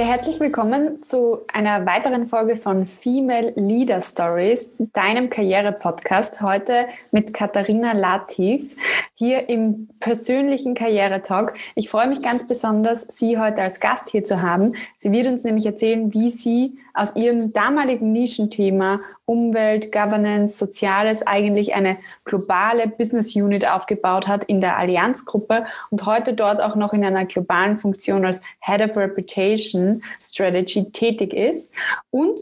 Ja, herzlich willkommen zu einer weiteren Folge von Female Leader Stories, deinem Karriere-Podcast. Heute mit Katharina Latif hier im persönlichen Karrieretalk. Ich freue mich ganz besonders, Sie heute als Gast hier zu haben. Sie wird uns nämlich erzählen, wie sie aus ihrem damaligen Nischenthema Umwelt, Governance, Soziales eigentlich eine globale Business Unit aufgebaut hat in der Allianzgruppe und heute dort auch noch in einer globalen Funktion als Head of Reputation Strategy tätig ist und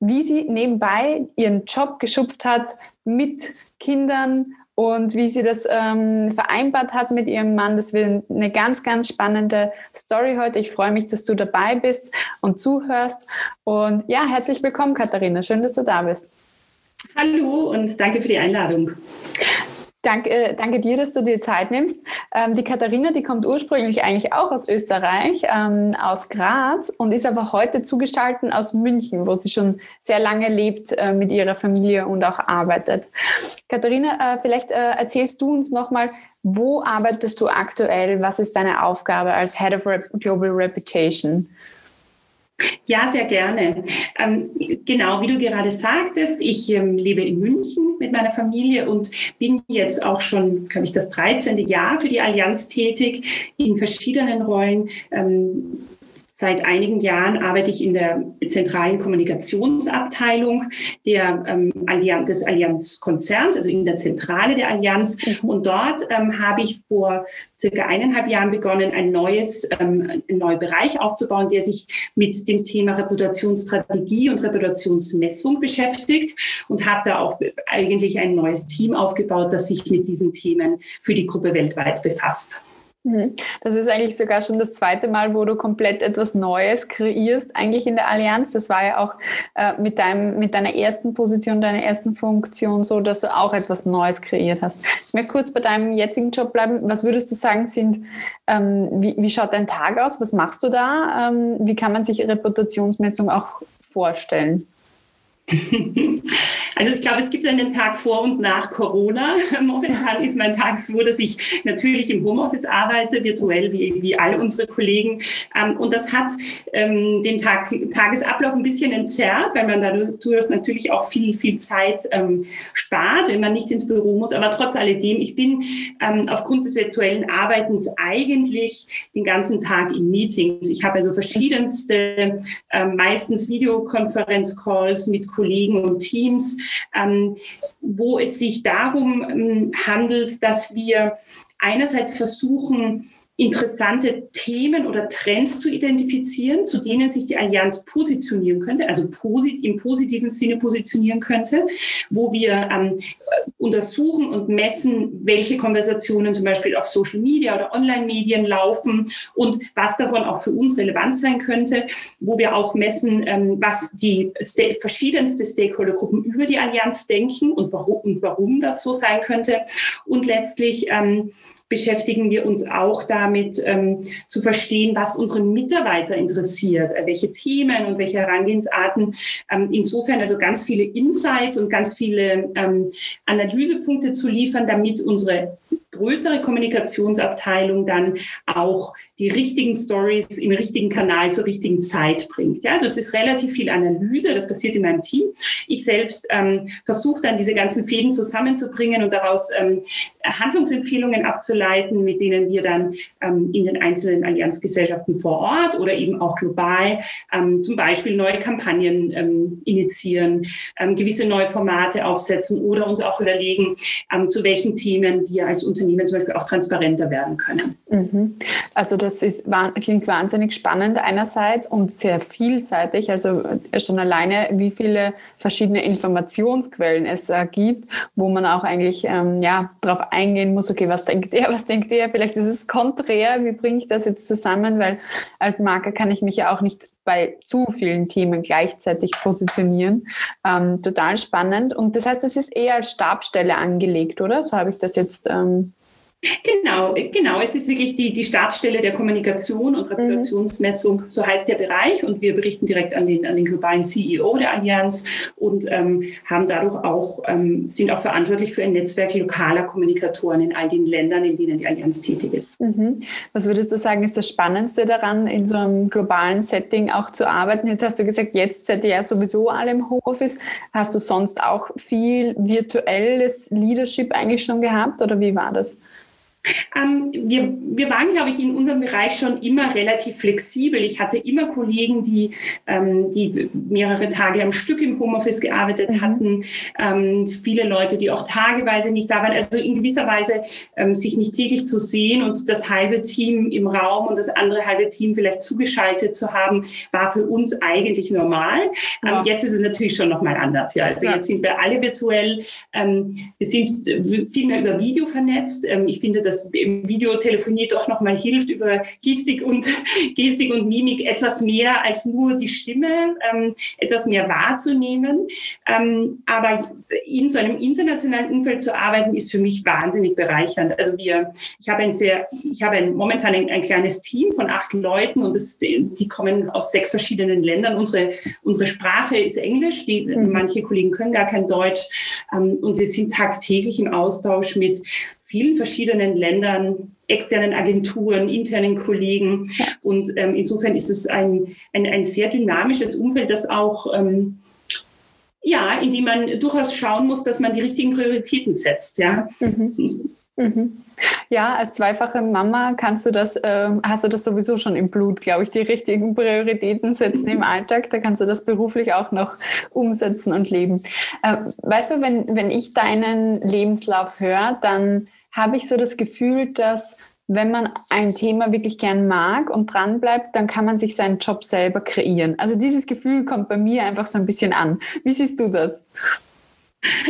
wie sie nebenbei ihren Job geschupft hat mit Kindern und wie sie das ähm, vereinbart hat mit ihrem Mann. Das wird eine ganz, ganz spannende Story heute. Ich freue mich, dass du dabei bist und zuhörst. Und ja, herzlich willkommen, Katharina. Schön, dass du da bist. Hallo und danke für die Einladung. Danke, äh, danke dir, dass du dir Zeit nimmst. Ähm, die Katharina, die kommt ursprünglich eigentlich auch aus Österreich, ähm, aus Graz und ist aber heute zugestaltet aus München, wo sie schon sehr lange lebt äh, mit ihrer Familie und auch arbeitet. Katharina, äh, vielleicht äh, erzählst du uns nochmal, wo arbeitest du aktuell? Was ist deine Aufgabe als Head of Rep Global Reputation? Ja, sehr gerne. Ähm, genau, wie du gerade sagtest, ich ähm, lebe in München mit meiner Familie und bin jetzt auch schon, glaube ich, das 13. Jahr für die Allianz tätig in verschiedenen Rollen. Ähm, Seit einigen Jahren arbeite ich in der zentralen Kommunikationsabteilung der, ähm, Allianz, des Allianzkonzerns, also in der Zentrale der Allianz. Mhm. Und dort ähm, habe ich vor circa eineinhalb Jahren begonnen, ein neues, ähm, einen neuen Bereich aufzubauen, der sich mit dem Thema Reputationsstrategie und Reputationsmessung beschäftigt und habe da auch eigentlich ein neues Team aufgebaut, das sich mit diesen Themen für die Gruppe weltweit befasst. Mhm. Das ist eigentlich sogar schon das zweite Mal, wo du komplett etwas Neues kreierst, eigentlich in der Allianz. Das war ja auch äh, mit, deinem, mit deiner ersten Position, deiner ersten Funktion so, dass du auch etwas Neues kreiert hast. Ich möchte kurz bei deinem jetzigen Job bleiben. Was würdest du sagen, sind, ähm, wie, wie schaut dein Tag aus? Was machst du da? Ähm, wie kann man sich Reputationsmessung auch vorstellen? Also ich glaube, es gibt einen Tag vor und nach Corona. Momentan ist mein Tag so, dass ich natürlich im Homeoffice arbeite, virtuell wie, wie all unsere Kollegen. Ähm, und das hat ähm, den Tag, Tagesablauf ein bisschen entzerrt, weil man dadurch natürlich auch viel, viel Zeit ähm, spart, wenn man nicht ins Büro muss. Aber trotz alledem, ich bin aufgrund des virtuellen Arbeitens eigentlich den ganzen Tag in Meetings. Ich habe also verschiedenste, meistens Videokonferenzcalls mit Kollegen und Teams wo es sich darum ähm, handelt, dass wir einerseits versuchen, interessante Themen oder Trends zu identifizieren, zu denen sich die Allianz positionieren könnte, also posit im positiven Sinne positionieren könnte, wo wir ähm, untersuchen und messen, welche Konversationen zum Beispiel auf Social Media oder Online-Medien laufen und was davon auch für uns relevant sein könnte, wo wir auch messen, ähm, was die sta verschiedenste Stakeholdergruppen über die Allianz denken und warum, und warum das so sein könnte. Und letztlich ähm, beschäftigen wir uns auch damit, ähm, zu verstehen, was unsere Mitarbeiter interessiert, äh, welche Themen und welche Herangehensarten. Ähm, insofern also ganz viele Insights und ganz viele ähm, Analysepunkte zu liefern, damit unsere größere Kommunikationsabteilung dann auch die richtigen Stories im richtigen Kanal zur richtigen Zeit bringt. Ja, also es ist relativ viel Analyse, das passiert in meinem Team. Ich selbst ähm, versuche dann diese ganzen Fäden zusammenzubringen und daraus ähm, Handlungsempfehlungen abzuleiten, mit denen wir dann ähm, in den einzelnen Allianzgesellschaften vor Ort oder eben auch global ähm, zum Beispiel neue Kampagnen ähm, initiieren, ähm, gewisse neue Formate aufsetzen oder uns auch überlegen, zu welchen Themen wir als Unternehmen Unternehmen zum Beispiel auch transparenter werden können. Mhm. Also das ist, klingt wahnsinnig spannend einerseits und sehr vielseitig. Also äh, schon alleine, wie viele verschiedene Informationsquellen es äh, gibt, wo man auch eigentlich ähm, ja, darauf eingehen muss, okay, was denkt der, was denkt der? Vielleicht ist es konträr, wie bringe ich das jetzt zusammen? Weil als Marke kann ich mich ja auch nicht bei zu vielen Themen gleichzeitig positionieren. Ähm, total spannend. Und das heißt, es ist eher als Stabstelle angelegt, oder? So habe ich das jetzt ähm, Genau, genau. Es ist wirklich die, die Stabsstelle der Kommunikation und Reputationsmessung, mhm. so heißt der Bereich. Und wir berichten direkt an den, an den globalen CEO der Allianz und ähm, haben dadurch auch, ähm, sind auch verantwortlich für ein Netzwerk lokaler Kommunikatoren in all den Ländern, in denen die Allianz tätig ist. Mhm. Was würdest du sagen, ist das Spannendste daran, in so einem globalen Setting auch zu arbeiten? Jetzt hast du gesagt, jetzt seid ihr ja sowieso alle im Homeoffice. Hast du sonst auch viel virtuelles Leadership eigentlich schon gehabt oder wie war das? Ähm, wir, wir waren, glaube ich, in unserem Bereich schon immer relativ flexibel. Ich hatte immer Kollegen, die, ähm, die mehrere Tage am Stück im Homeoffice gearbeitet mhm. hatten. Ähm, viele Leute, die auch tageweise nicht da waren. Also in gewisser Weise ähm, sich nicht täglich zu sehen und das halbe Team im Raum und das andere halbe Team vielleicht zugeschaltet zu haben, war für uns eigentlich normal. Ähm, ja. jetzt ist es natürlich schon nochmal anders. Ja. Also ja. jetzt sind wir alle virtuell. Ähm, wir sind äh, viel mehr über Video vernetzt. ich finde, dass Videotelefonie doch nochmal hilft, über Gestik und, Gestik und Mimik etwas mehr als nur die Stimme, ähm, etwas mehr wahrzunehmen. Ähm, aber in so einem internationalen Umfeld zu arbeiten, ist für mich wahnsinnig bereichernd. Also wir, ich habe ein sehr, ich habe ein, momentan ein, ein kleines Team von acht Leuten und das, die kommen aus sechs verschiedenen Ländern. Unsere, unsere Sprache ist Englisch, die, mhm. manche Kollegen können gar kein Deutsch. Ähm, und wir sind tagtäglich im Austausch mit vielen verschiedenen Ländern, externen Agenturen, internen Kollegen. Und ähm, insofern ist es ein, ein, ein, sehr dynamisches Umfeld, das auch, ähm, ja, in dem man durchaus schauen muss, dass man die richtigen Prioritäten setzt. Ja. Mhm. Mhm. Ja, als zweifache Mama kannst du das, äh, hast du das sowieso schon im Blut, glaube ich, die richtigen Prioritäten setzen im Alltag. Da kannst du das beruflich auch noch umsetzen und leben. Äh, weißt du, wenn, wenn ich deinen Lebenslauf höre, dann habe ich so das Gefühl, dass wenn man ein Thema wirklich gern mag und dran bleibt, dann kann man sich seinen Job selber kreieren. Also dieses Gefühl kommt bei mir einfach so ein bisschen an. Wie siehst du das?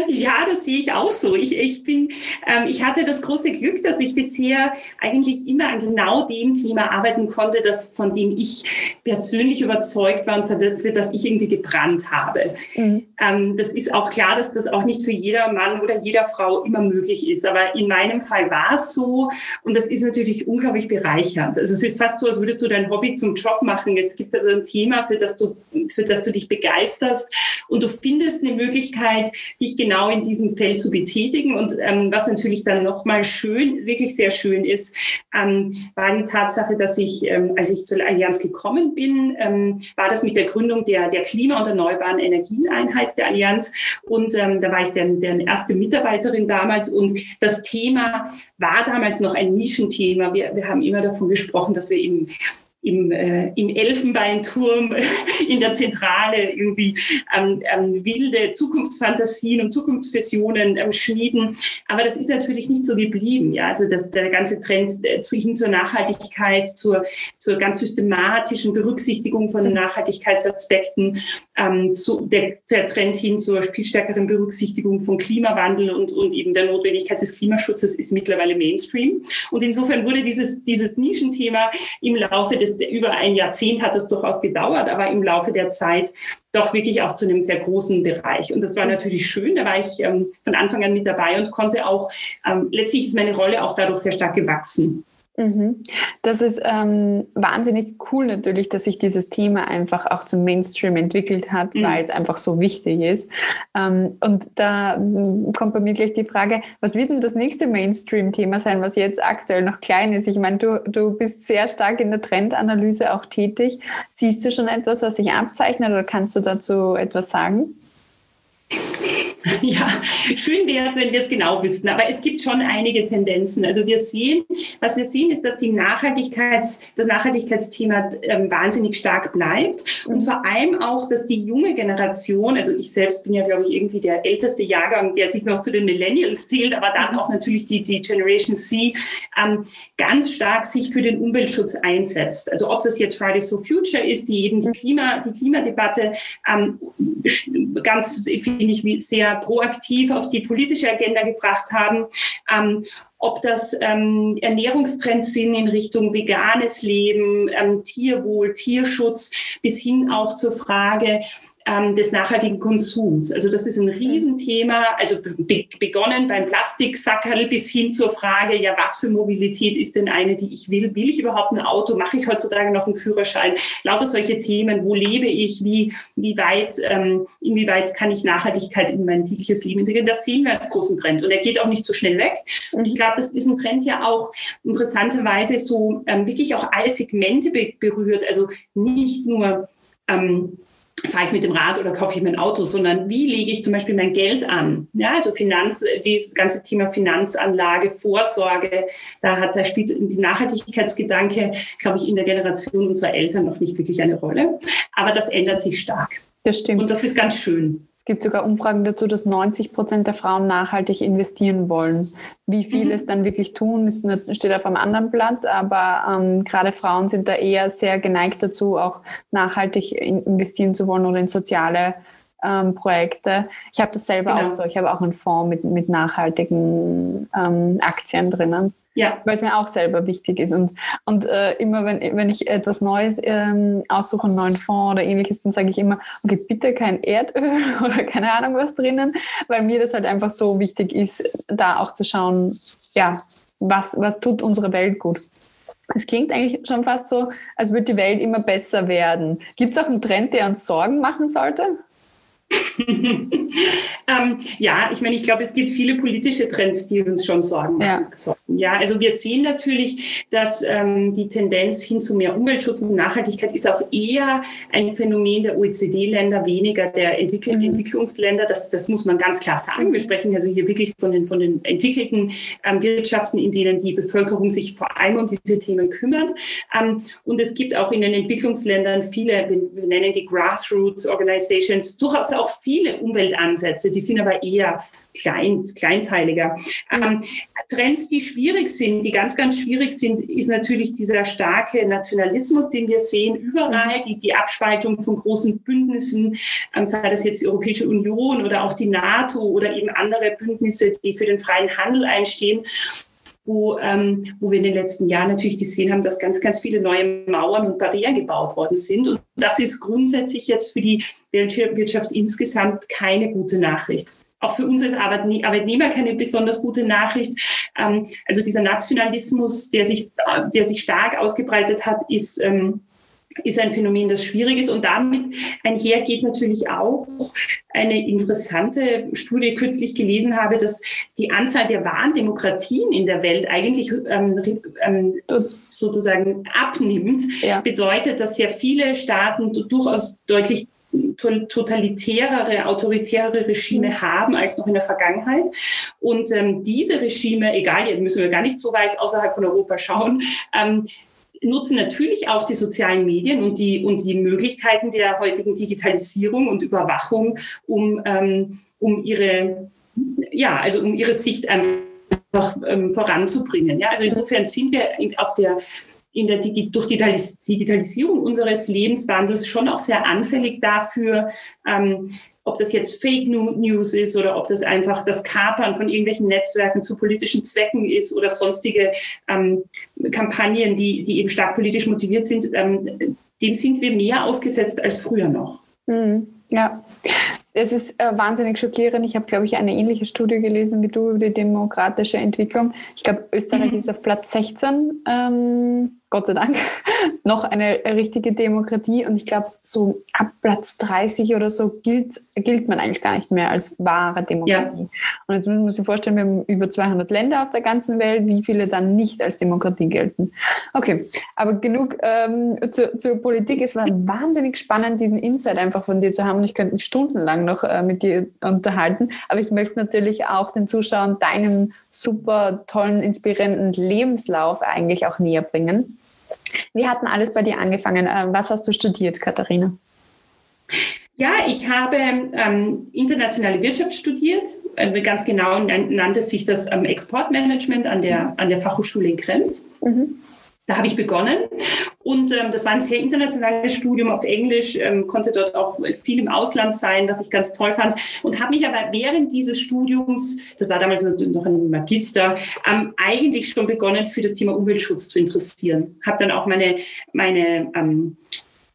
Ja, das sehe ich auch so. Ich, ich, bin, ähm, ich hatte das große Glück, dass ich bisher eigentlich immer an genau dem Thema arbeiten konnte, das, von dem ich persönlich überzeugt war und für, für das ich irgendwie gebrannt habe. Mhm. Ähm, das ist auch klar, dass das auch nicht für jeder Mann oder jeder Frau immer möglich ist. Aber in meinem Fall war es so und das ist natürlich unglaublich bereichernd. Also es ist fast so, als würdest du dein Hobby zum Job machen. Es gibt also ein Thema, für das du, für das du dich begeisterst und du findest eine Möglichkeit, dich genau in diesem Feld zu betätigen. Und ähm, was natürlich dann nochmal schön, wirklich sehr schön ist, ähm, war die Tatsache, dass ich, ähm, als ich zur Allianz gekommen bin, ähm, war das mit der Gründung der, der Klima- und Erneuerbaren Energieneinheit der Allianz. Und ähm, da war ich deren, deren erste Mitarbeiterin damals. Und das Thema war damals noch ein Nischenthema. Wir, wir haben immer davon gesprochen, dass wir eben im, äh, im Elfenbeinturm in der Zentrale irgendwie ähm, ähm, wilde Zukunftsfantasien und Zukunftsvisionen ähm, schmieden. Aber das ist natürlich nicht so geblieben. Ja? Also das, der ganze Trend äh, hin zur Nachhaltigkeit, zur, zur ganz systematischen Berücksichtigung von Nachhaltigkeitsaspekten, ähm, zu, der, der Trend hin zur viel stärkeren Berücksichtigung von Klimawandel und, und eben der Notwendigkeit des Klimaschutzes ist mittlerweile Mainstream. Und insofern wurde dieses, dieses Nischenthema im Laufe des ist über ein Jahrzehnt hat das durchaus gedauert, aber im Laufe der Zeit doch wirklich auch zu einem sehr großen Bereich. Und das war natürlich schön. Da war ich ähm, von Anfang an mit dabei und konnte auch, ähm, letztlich ist meine Rolle auch dadurch sehr stark gewachsen. Mhm. Das ist ähm, wahnsinnig cool natürlich, dass sich dieses Thema einfach auch zum Mainstream entwickelt hat, mhm. weil es einfach so wichtig ist. Ähm, und da mm, kommt bei mir gleich die Frage, was wird denn das nächste Mainstream-Thema sein, was jetzt aktuell noch klein ist? Ich meine, du, du bist sehr stark in der Trendanalyse auch tätig. Siehst du schon etwas, was sich abzeichnet oder kannst du dazu etwas sagen? Ja, schön wäre es, wenn wir es genau wüssten. Aber es gibt schon einige Tendenzen. Also wir sehen, was wir sehen, ist, dass die Nachhaltigkeits, das Nachhaltigkeitsthema ähm, wahnsinnig stark bleibt. Und vor allem auch, dass die junge Generation, also ich selbst bin ja, glaube ich, irgendwie der älteste Jahrgang, der sich noch zu den Millennials zählt, aber dann auch natürlich die, die Generation C, ähm, ganz stark sich für den Umweltschutz einsetzt. Also ob das jetzt Fridays for Future ist, die eben die, Klima, die Klimadebatte ähm, ganz, finde ich, sehr proaktiv auf die politische Agenda gebracht haben. Ähm, ob das ähm, Ernährungstrends sind in Richtung veganes Leben, ähm, Tierwohl, Tierschutz, bis hin auch zur Frage, ähm, des nachhaltigen Konsums. Also das ist ein Riesenthema, also be begonnen beim Plastiksackerl bis hin zur Frage, ja, was für Mobilität ist denn eine, die ich will? Will ich überhaupt ein Auto? Mache ich heutzutage noch einen Führerschein? Lauter solche Themen, wo lebe ich? Wie, wie weit, ähm, inwieweit kann ich Nachhaltigkeit in mein tägliches Leben integrieren? Das sehen wir als großen Trend und er geht auch nicht so schnell weg. Und ich glaube, dass diesen Trend ja auch interessanterweise so ähm, wirklich auch alle Segmente be berührt. Also nicht nur ähm, fahre ich mit dem Rad oder kaufe ich mein Auto, sondern wie lege ich zum Beispiel mein Geld an? Ja, also Finanz, das ganze Thema Finanzanlage, Vorsorge, da hat, da spielt die Nachhaltigkeitsgedanke, glaube ich, in der Generation unserer Eltern noch nicht wirklich eine Rolle. Aber das ändert sich stark. Das stimmt. Und das ist ganz schön. Es gibt sogar Umfragen dazu, dass 90 Prozent der Frauen nachhaltig investieren wollen. Wie viele mhm. es dann wirklich tun, ist, steht auf einem anderen Blatt, aber ähm, gerade Frauen sind da eher sehr geneigt dazu, auch nachhaltig investieren zu wollen oder in soziale ähm, Projekte. Ich habe das selber genau. auch so. Ich habe auch einen Fonds mit, mit nachhaltigen ähm, Aktien drinnen. Ja. Weil es mir auch selber wichtig ist. Und, und äh, immer, wenn, wenn ich etwas Neues ähm, aussuche, einen neuen Fonds oder ähnliches, dann sage ich immer, okay, bitte kein Erdöl oder keine Ahnung was drinnen, weil mir das halt einfach so wichtig ist, da auch zu schauen, ja, was, was tut unsere Welt gut. Es klingt eigentlich schon fast so, als würde die Welt immer besser werden. Gibt es auch einen Trend, der uns Sorgen machen sollte? ähm, ja, ich meine, ich glaube, es gibt viele politische Trends, die uns schon Sorgen machen. Ja, ja also wir sehen natürlich, dass ähm, die Tendenz hin zu mehr Umweltschutz und Nachhaltigkeit ist auch eher ein Phänomen der OECD-Länder, weniger der Entwickl mhm. Entwicklungsländer. Das, das muss man ganz klar sagen. Wir sprechen also hier wirklich von den, von den entwickelten ähm, Wirtschaften, in denen die Bevölkerung sich vor allem um diese Themen kümmert. Ähm, und es gibt auch in den Entwicklungsländern viele, wir, nennen die Grassroots Organizations, durchaus auch viele Umweltansätze, die sind aber eher klein, kleinteiliger. Ähm, Trends, die schwierig sind, die ganz, ganz schwierig sind, ist natürlich dieser starke Nationalismus, den wir sehen überall, die, die Abspaltung von großen Bündnissen, ähm, sei das jetzt die Europäische Union oder auch die NATO oder eben andere Bündnisse, die für den freien Handel einstehen wo, ähm, wo wir in den letzten Jahren natürlich gesehen haben, dass ganz, ganz viele neue Mauern und Barrieren gebaut worden sind. Und das ist grundsätzlich jetzt für die Weltwirtschaft insgesamt keine gute Nachricht auch für uns als Arbeitnehmer keine besonders gute Nachricht. Ähm, also dieser Nationalismus, der sich, der sich stark ausgebreitet hat, ist, ähm, ist ein Phänomen, das schwierig ist. Und damit einher geht natürlich auch eine interessante Studie kürzlich gelesen habe, dass die Anzahl der wahren Demokratien in der Welt eigentlich ähm, ähm, sozusagen abnimmt. Ja. Bedeutet, dass sehr viele Staaten durchaus deutlich totalitärere, autoritärere Regime mhm. haben als noch in der Vergangenheit. Und ähm, diese Regime, egal, jetzt müssen wir gar nicht so weit außerhalb von Europa schauen, ähm, nutzen natürlich auch die sozialen Medien und die, und die Möglichkeiten der heutigen Digitalisierung und Überwachung, um, ähm, um ihre, ja, also um ihre Sicht einfach ähm, voranzubringen. Ja, also insofern sind wir auf der in der Digi durch die Digitalisierung unseres Lebenswandels schon auch sehr anfällig dafür, ähm, ob das jetzt Fake News ist oder ob das einfach das Kapern von irgendwelchen Netzwerken zu politischen Zwecken ist oder sonstige ähm, Kampagnen, die, die eben stark politisch motiviert sind, ähm, dem sind wir mehr ausgesetzt als früher noch. Mhm. Ja, es ist äh, wahnsinnig schockierend. Ich habe, glaube ich, eine ähnliche Studie gelesen wie du über die demokratische Entwicklung. Ich glaube, Österreich mhm. ist auf Platz 16 ähm, Gott sei Dank, noch eine richtige Demokratie. Und ich glaube, so ab Platz 30 oder so gilt, gilt man eigentlich gar nicht mehr als wahre Demokratie. Ja. Und jetzt muss sich vorstellen, wir haben über 200 Länder auf der ganzen Welt, wie viele dann nicht als Demokratie gelten. Okay, aber genug ähm, zu, zur Politik. Es war wahnsinnig spannend, diesen Insight einfach von dir zu haben. Und ich könnte mich stundenlang noch äh, mit dir unterhalten. Aber ich möchte natürlich auch den Zuschauern deinen super tollen, inspirierenden Lebenslauf eigentlich auch näher bringen. Wie hat denn alles bei dir angefangen? Äh, was hast du studiert, Katharina? Ja, ich habe ähm, internationale Wirtschaft studiert. Äh, ganz genau nannte sich das ähm, Exportmanagement an der, an der Fachhochschule in Krems. Mhm. Da habe ich begonnen und ähm, das war ein sehr internationales Studium auf Englisch, ähm, konnte dort auch viel im Ausland sein, was ich ganz toll fand und habe mich aber während dieses Studiums, das war damals noch ein Magister, ähm, eigentlich schon begonnen für das Thema Umweltschutz zu interessieren. Habe dann auch meine, meine ähm,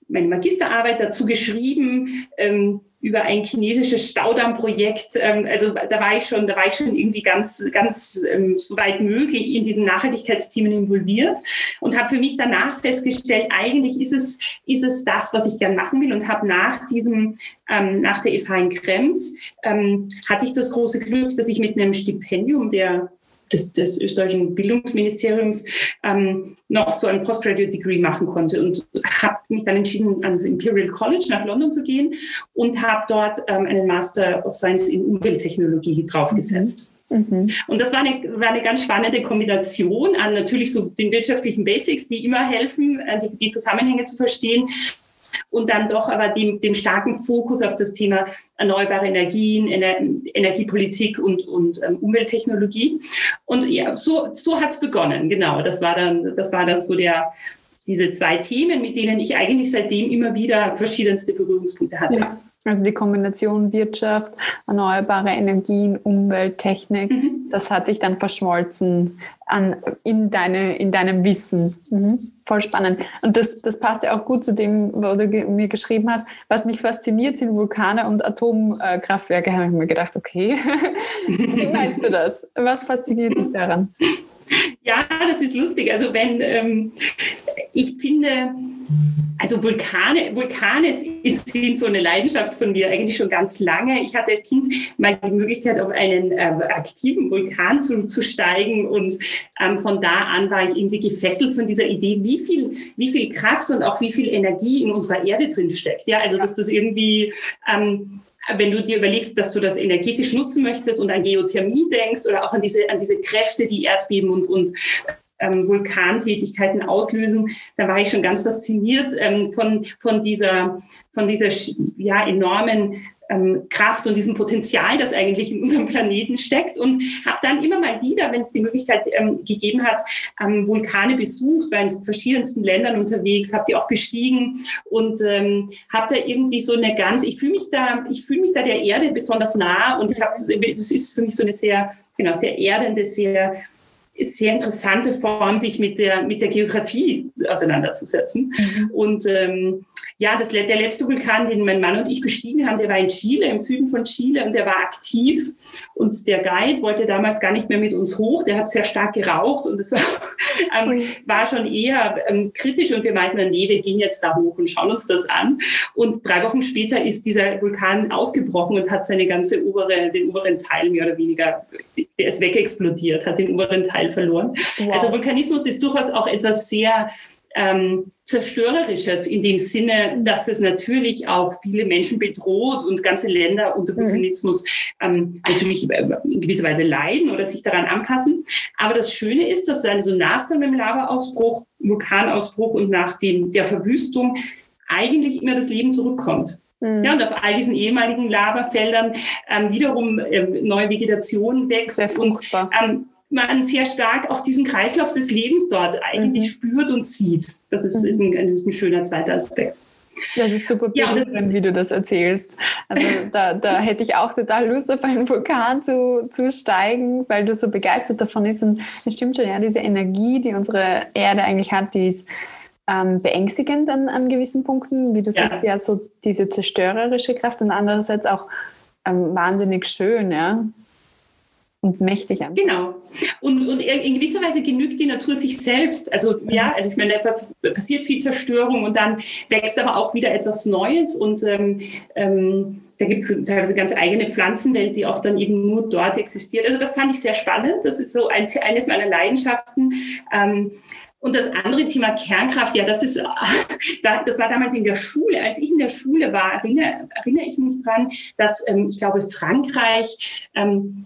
meine Magisterarbeit dazu geschrieben. Ähm, über ein chinesisches Staudammprojekt. Ähm, also da war ich schon, da war ich schon irgendwie ganz, ganz ähm, so weit möglich in diesen Nachhaltigkeitsthemen involviert und habe für mich danach festgestellt, eigentlich ist es, ist es das, was ich gern machen will und habe nach diesem, ähm, nach der FH in Krems, ähm, hatte ich das große Glück, dass ich mit einem Stipendium der des, des österreichischen Bildungsministeriums ähm, noch so ein Postgraduate Degree machen konnte und habe mich dann entschieden, ans Imperial College nach London zu gehen und habe dort ähm, einen Master of Science in Umwelttechnologie draufgesetzt. Mhm. mhm. Und das war eine, war eine ganz spannende Kombination an natürlich so den wirtschaftlichen Basics, die immer helfen, äh, die, die Zusammenhänge zu verstehen, und dann doch aber dem, dem starken Fokus auf das Thema erneuerbare Energien, Ener Energiepolitik und, und ähm, Umwelttechnologie. Und ja, so, so hat es begonnen, genau. Das war dann, das war dann so der, diese zwei Themen, mit denen ich eigentlich seitdem immer wieder verschiedenste Berührungspunkte hatte. Ja. Also die Kombination Wirtschaft, erneuerbare Energien, Umwelt, Technik, mhm. das hat sich dann verschmolzen an, in, deine, in deinem Wissen. Mhm. Voll spannend. Und das, das passt ja auch gut zu dem, wo du mir geschrieben hast. Was mich fasziniert, sind Vulkane und Atomkraftwerke. Habe ich mir gedacht, okay, wie meinst du das? Was fasziniert dich daran? Ja, das ist lustig. Also wenn ähm, ich finde, also Vulkane, Vulkane ist, sind so eine Leidenschaft von mir eigentlich schon ganz lange. Ich hatte als Kind mal die Möglichkeit, auf einen äh, aktiven Vulkan zu, zu steigen und ähm, von da an war ich irgendwie gefesselt von dieser Idee, wie viel, wie viel Kraft und auch wie viel Energie in unserer Erde drin steckt. Ja, also dass das irgendwie ähm, wenn du dir überlegst, dass du das energetisch nutzen möchtest und an Geothermie denkst oder auch an diese, an diese Kräfte, die Erdbeben und, und ähm, Vulkantätigkeiten auslösen, da war ich schon ganz fasziniert ähm, von, von dieser, von dieser ja, enormen ähm, Kraft und diesem Potenzial, das eigentlich in unserem Planeten steckt. Und habe dann immer mal wieder, wenn es die Möglichkeit ähm, gegeben hat, ähm, Vulkane besucht, war in verschiedensten Ländern unterwegs, habe die auch bestiegen und ähm, habe da irgendwie so eine ganz, ich fühle mich da, ich fühle mich da der Erde besonders nah und ich habe, das ist für mich so eine sehr, genau, sehr erdende, sehr sehr interessante Form, sich mit der, mit der Geografie auseinanderzusetzen. Mhm. Und ähm, ja, das, der letzte Vulkan, den mein Mann und ich bestiegen haben, der war in Chile, im Süden von Chile und der war aktiv. Und der Guide wollte damals gar nicht mehr mit uns hoch. Der hat sehr stark geraucht und es war, ähm, war schon eher ähm, kritisch. Und wir meinten, nee, wir gehen jetzt da hoch und schauen uns das an. Und drei Wochen später ist dieser Vulkan ausgebrochen und hat seine ganze obere, den oberen Teil mehr oder weniger, der ist wegexplodiert, hat den oberen Teil verloren. Wow. Also Vulkanismus ist durchaus auch etwas sehr ähm, Zerstörerisches in dem Sinne, dass es natürlich auch viele Menschen bedroht und ganze Länder unter Vulkanismus mhm. ähm, natürlich in gewisser Weise leiden oder sich daran anpassen. Aber das Schöne ist, dass also nach so einem Lavaausbruch, Vulkanausbruch und nach dem, der Verwüstung eigentlich immer das Leben zurückkommt. Mhm. Ja, und auf all diesen ehemaligen Lavafeldern ähm, wiederum äh, neue Vegetation wächst und ähm, man sehr stark auch diesen Kreislauf des Lebens dort eigentlich mhm. spürt und sieht. Das ist, mhm. ist, ein, ist, ein, schöner zweiter Aspekt. Das ist super berührend, ja, wie du das erzählst. Also da, da hätte ich auch total Lust, auf einen Vulkan zu, zu steigen, weil du so begeistert davon bist. Und es stimmt schon, ja, diese Energie, die unsere Erde eigentlich hat, die ist ähm, beängstigend an, an gewissen Punkten. Wie du ja. sagst, ja, so diese zerstörerische Kraft und andererseits auch ähm, wahnsinnig schön, ja und mächtig an. Genau. Und, und in gewisser Weise genügt die Natur sich selbst. Also ja, also ich meine, da passiert viel Zerstörung und dann wächst aber auch wieder etwas Neues und ähm, ähm, da gibt es teilweise ganz eigene Pflanzenwelt, die auch dann eben nur dort existiert. Also das fand ich sehr spannend. Das ist so ein, eines meiner Leidenschaften. Ähm, und das andere Thema Kernkraft, ja, das ist, das war damals in der Schule. Als ich in der Schule war, erinnere, erinnere ich mich dran, dass ähm, ich glaube, Frankreich ähm,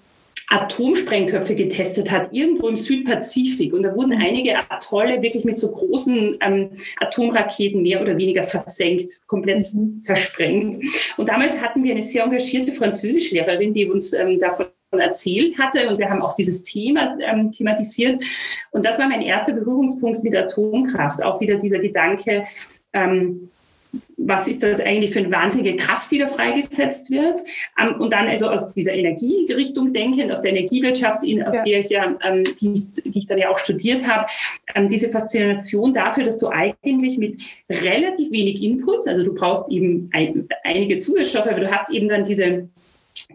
Atomsprengköpfe getestet hat, irgendwo im Südpazifik. Und da wurden einige Atolle wirklich mit so großen ähm, Atomraketen mehr oder weniger versenkt, komplett zersprengt. Und damals hatten wir eine sehr engagierte Französischlehrerin, die uns ähm, davon erzählt hatte und wir haben auch dieses Thema ähm, thematisiert. Und das war mein erster Berührungspunkt mit Atomkraft. Auch wieder dieser Gedanke, ähm, was ist das eigentlich für eine wahnsinnige Kraft, die da freigesetzt wird? Ähm, und dann also aus dieser Energierichtung denken, aus der Energiewirtschaft, in, aus ja. der ich ja, ähm, die, die ich dann ja auch studiert habe, ähm, diese Faszination dafür, dass du eigentlich mit relativ wenig Input, also du brauchst eben ein, einige Zusatzstoffe, aber du hast eben dann diese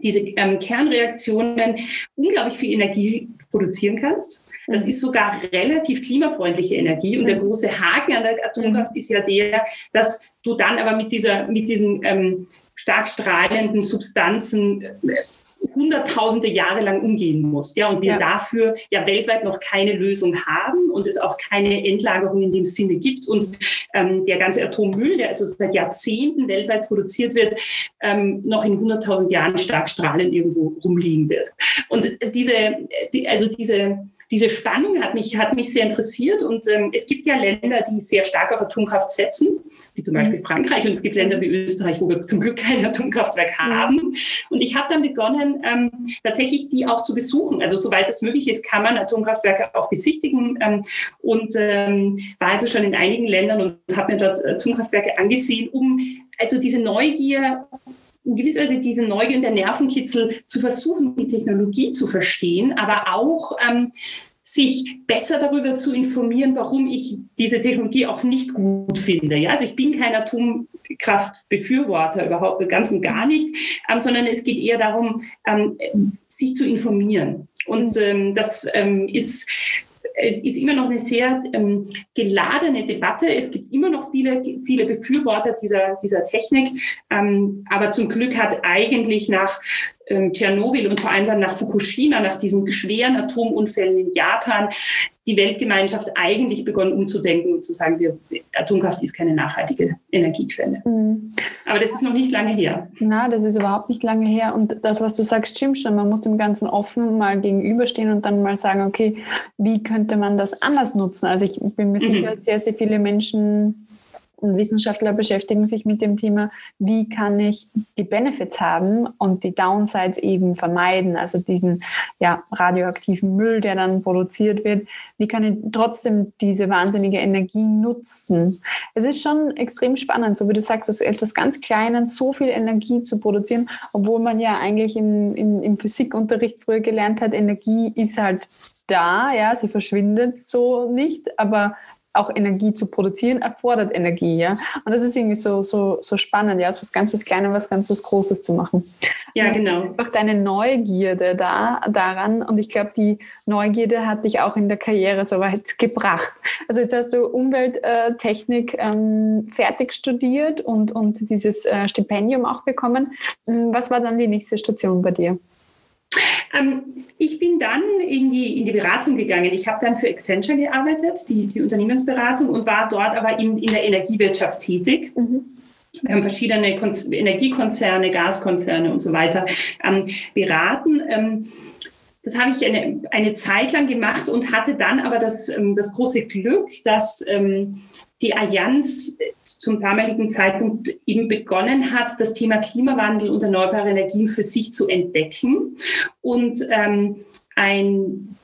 diese ähm, Kernreaktionen unglaublich viel Energie produzieren kannst. Das mhm. ist sogar relativ klimafreundliche Energie. Und der mhm. große Haken an der Atomkraft mhm. ist ja der, dass du dann aber mit, dieser, mit diesen ähm, stark strahlenden Substanzen äh, hunderttausende Jahre lang umgehen musst. Ja, und wir ja. dafür ja weltweit noch keine Lösung haben und es auch keine Endlagerung in dem Sinne gibt. Und ähm, der ganze Atommüll, der also seit Jahrzehnten weltweit produziert wird, ähm, noch in hunderttausend Jahren stark strahlend irgendwo rumliegen wird. Und diese, die, also diese diese Spannung hat mich, hat mich sehr interessiert. Und ähm, es gibt ja Länder, die sehr stark auf Atomkraft setzen, wie zum Beispiel mhm. Frankreich. Und es gibt Länder wie Österreich, wo wir zum Glück kein Atomkraftwerk mhm. haben. Und ich habe dann begonnen, ähm, tatsächlich die auch zu besuchen. Also soweit es möglich ist, kann man Atomkraftwerke auch besichtigen. Ähm, und ähm, war also schon in einigen Ländern und habe mir dort Atomkraftwerke angesehen, um also diese Neugier in gewisser Weise diese Neugier und der Nervenkitzel zu versuchen, die Technologie zu verstehen, aber auch ähm, sich besser darüber zu informieren, warum ich diese Technologie auch nicht gut finde. Ja, also ich bin kein Atomkraftbefürworter überhaupt ganz und gar nicht, ähm, sondern es geht eher darum, ähm, sich zu informieren. Und ähm, das ähm, ist es ist immer noch eine sehr ähm, geladene Debatte. Es gibt immer noch viele, viele Befürworter dieser, dieser Technik. Ähm, aber zum Glück hat eigentlich nach ähm, Tschernobyl und vor allem dann nach Fukushima, nach diesen schweren Atomunfällen in Japan, die Weltgemeinschaft eigentlich begonnen umzudenken und zu sagen, wir, Atomkraft ist keine nachhaltige Energiequelle. Mhm. Aber das ist noch nicht lange her. Na, das ist überhaupt nicht lange her. Und das, was du sagst, stimmt schon. Man muss dem Ganzen offen mal gegenüberstehen und dann mal sagen, okay, wie könnte man das anders nutzen? Also ich bin mir mhm. sicher, sehr, sehr viele Menschen und Wissenschaftler beschäftigen sich mit dem Thema, wie kann ich die Benefits haben und die Downsides eben vermeiden, also diesen ja, radioaktiven Müll, der dann produziert wird, wie kann ich trotzdem diese wahnsinnige Energie nutzen. Es ist schon extrem spannend, so wie du sagst, aus etwas ganz Kleinen so viel Energie zu produzieren, obwohl man ja eigentlich im, im, im Physikunterricht früher gelernt hat, Energie ist halt da, ja, sie verschwindet so nicht, aber auch Energie zu produzieren, erfordert Energie, ja. Und das ist irgendwie so, so, so spannend, ja, aus was ganz was Kleines, was ganz was Großes zu machen. Ja, genau. Einfach deine Neugierde da, daran. Und ich glaube, die Neugierde hat dich auch in der Karriere so weit gebracht. Also jetzt hast du Umwelttechnik ähm, fertig studiert und, und dieses äh, Stipendium auch bekommen. Was war dann die nächste Station bei dir? Ähm, ich bin dann in die, in die Beratung gegangen. Ich habe dann für Accenture gearbeitet, die, die Unternehmensberatung, und war dort aber in, in der Energiewirtschaft tätig. Mhm. Wir haben verschiedene Kon Energiekonzerne, Gaskonzerne und so weiter ähm, beraten. Ähm, das habe ich eine, eine Zeit lang gemacht und hatte dann aber das, ähm, das große Glück, dass ähm, die Allianz zum damaligen Zeitpunkt eben begonnen hat, das Thema Klimawandel und erneuerbare Energien für sich zu entdecken. Und ähm, ein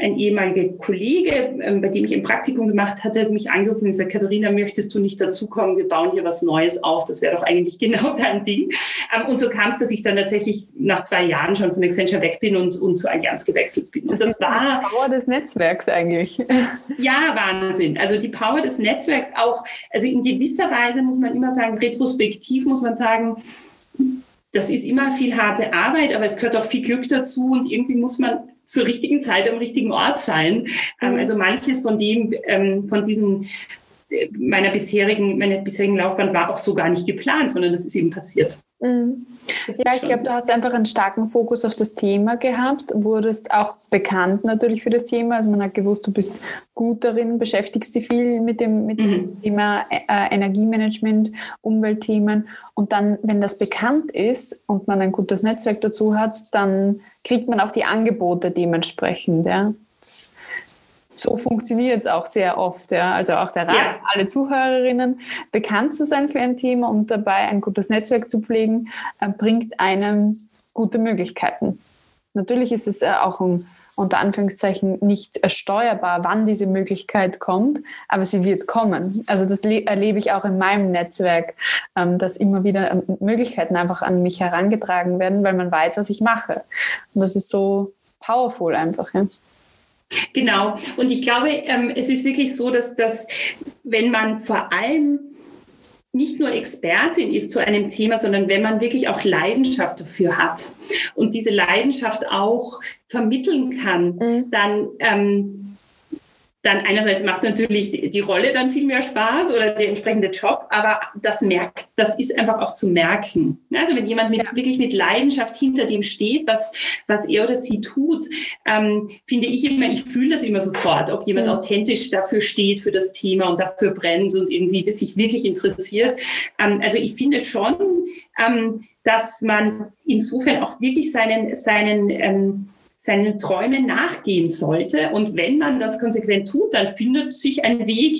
ein ehemaliger Kollege, ähm, bei dem ich ein Praktikum gemacht hatte, hat mich angerufen und gesagt, Katharina, möchtest du nicht dazukommen? Wir bauen hier was Neues auf. Das wäre doch eigentlich genau dein Ding. Ähm, und so kam es, dass ich dann tatsächlich nach zwei Jahren schon von Accenture weg bin und, und zur Allianz gewechselt bin. Das, das ist war die Power des Netzwerks eigentlich. Ja, Wahnsinn. Also die Power des Netzwerks auch, also in gewisser Weise muss man immer sagen, retrospektiv muss man sagen, das ist immer viel harte Arbeit, aber es gehört auch viel Glück dazu und irgendwie muss man zur richtigen Zeit am richtigen Ort sein. Ähm, mhm. Also manches von dem, ähm, von diesen äh, meiner bisherigen, meiner bisherigen Laufbahn war auch so gar nicht geplant, sondern das ist eben passiert. Mhm. Ja, ich glaube, du hast einfach einen starken Fokus auf das Thema gehabt, wurdest auch bekannt natürlich für das Thema. Also man hat gewusst, du bist gut darin, beschäftigst dich viel mit dem, mit mhm. dem Thema äh, Energiemanagement, Umweltthemen. Und dann, wenn das bekannt ist und man ein gutes Netzwerk dazu hat, dann kriegt man auch die Angebote dementsprechend. Ja. Das, so funktioniert es auch sehr oft. Ja. Also auch der Rat, ja. alle Zuhörerinnen, bekannt zu sein für ein Thema und dabei ein gutes Netzwerk zu pflegen, äh, bringt einem gute Möglichkeiten. Natürlich ist es äh, auch ein unter Anführungszeichen nicht steuerbar, wann diese Möglichkeit kommt, aber sie wird kommen. Also das erlebe ich auch in meinem Netzwerk, ähm, dass immer wieder ähm, Möglichkeiten einfach an mich herangetragen werden, weil man weiß, was ich mache. Und das ist so powerful einfach. Ja. Genau. Und ich glaube, ähm, es ist wirklich so, dass das, wenn man vor allem nicht nur Expertin ist zu einem Thema, sondern wenn man wirklich auch Leidenschaft dafür hat und diese Leidenschaft auch vermitteln kann, mhm. dann ähm, dann einerseits macht natürlich die, Rolle dann viel mehr Spaß oder der entsprechende Job, aber das merkt, das ist einfach auch zu merken. Also wenn jemand mit, wirklich mit Leidenschaft hinter dem steht, was, was er oder sie tut, ähm, finde ich immer, ich fühle das immer sofort, ob jemand mhm. authentisch dafür steht, für das Thema und dafür brennt und irgendwie sich wirklich interessiert. Ähm, also ich finde schon, ähm, dass man insofern auch wirklich seinen, seinen ähm, seinen Träumen nachgehen sollte. Und wenn man das konsequent tut, dann findet sich ein Weg,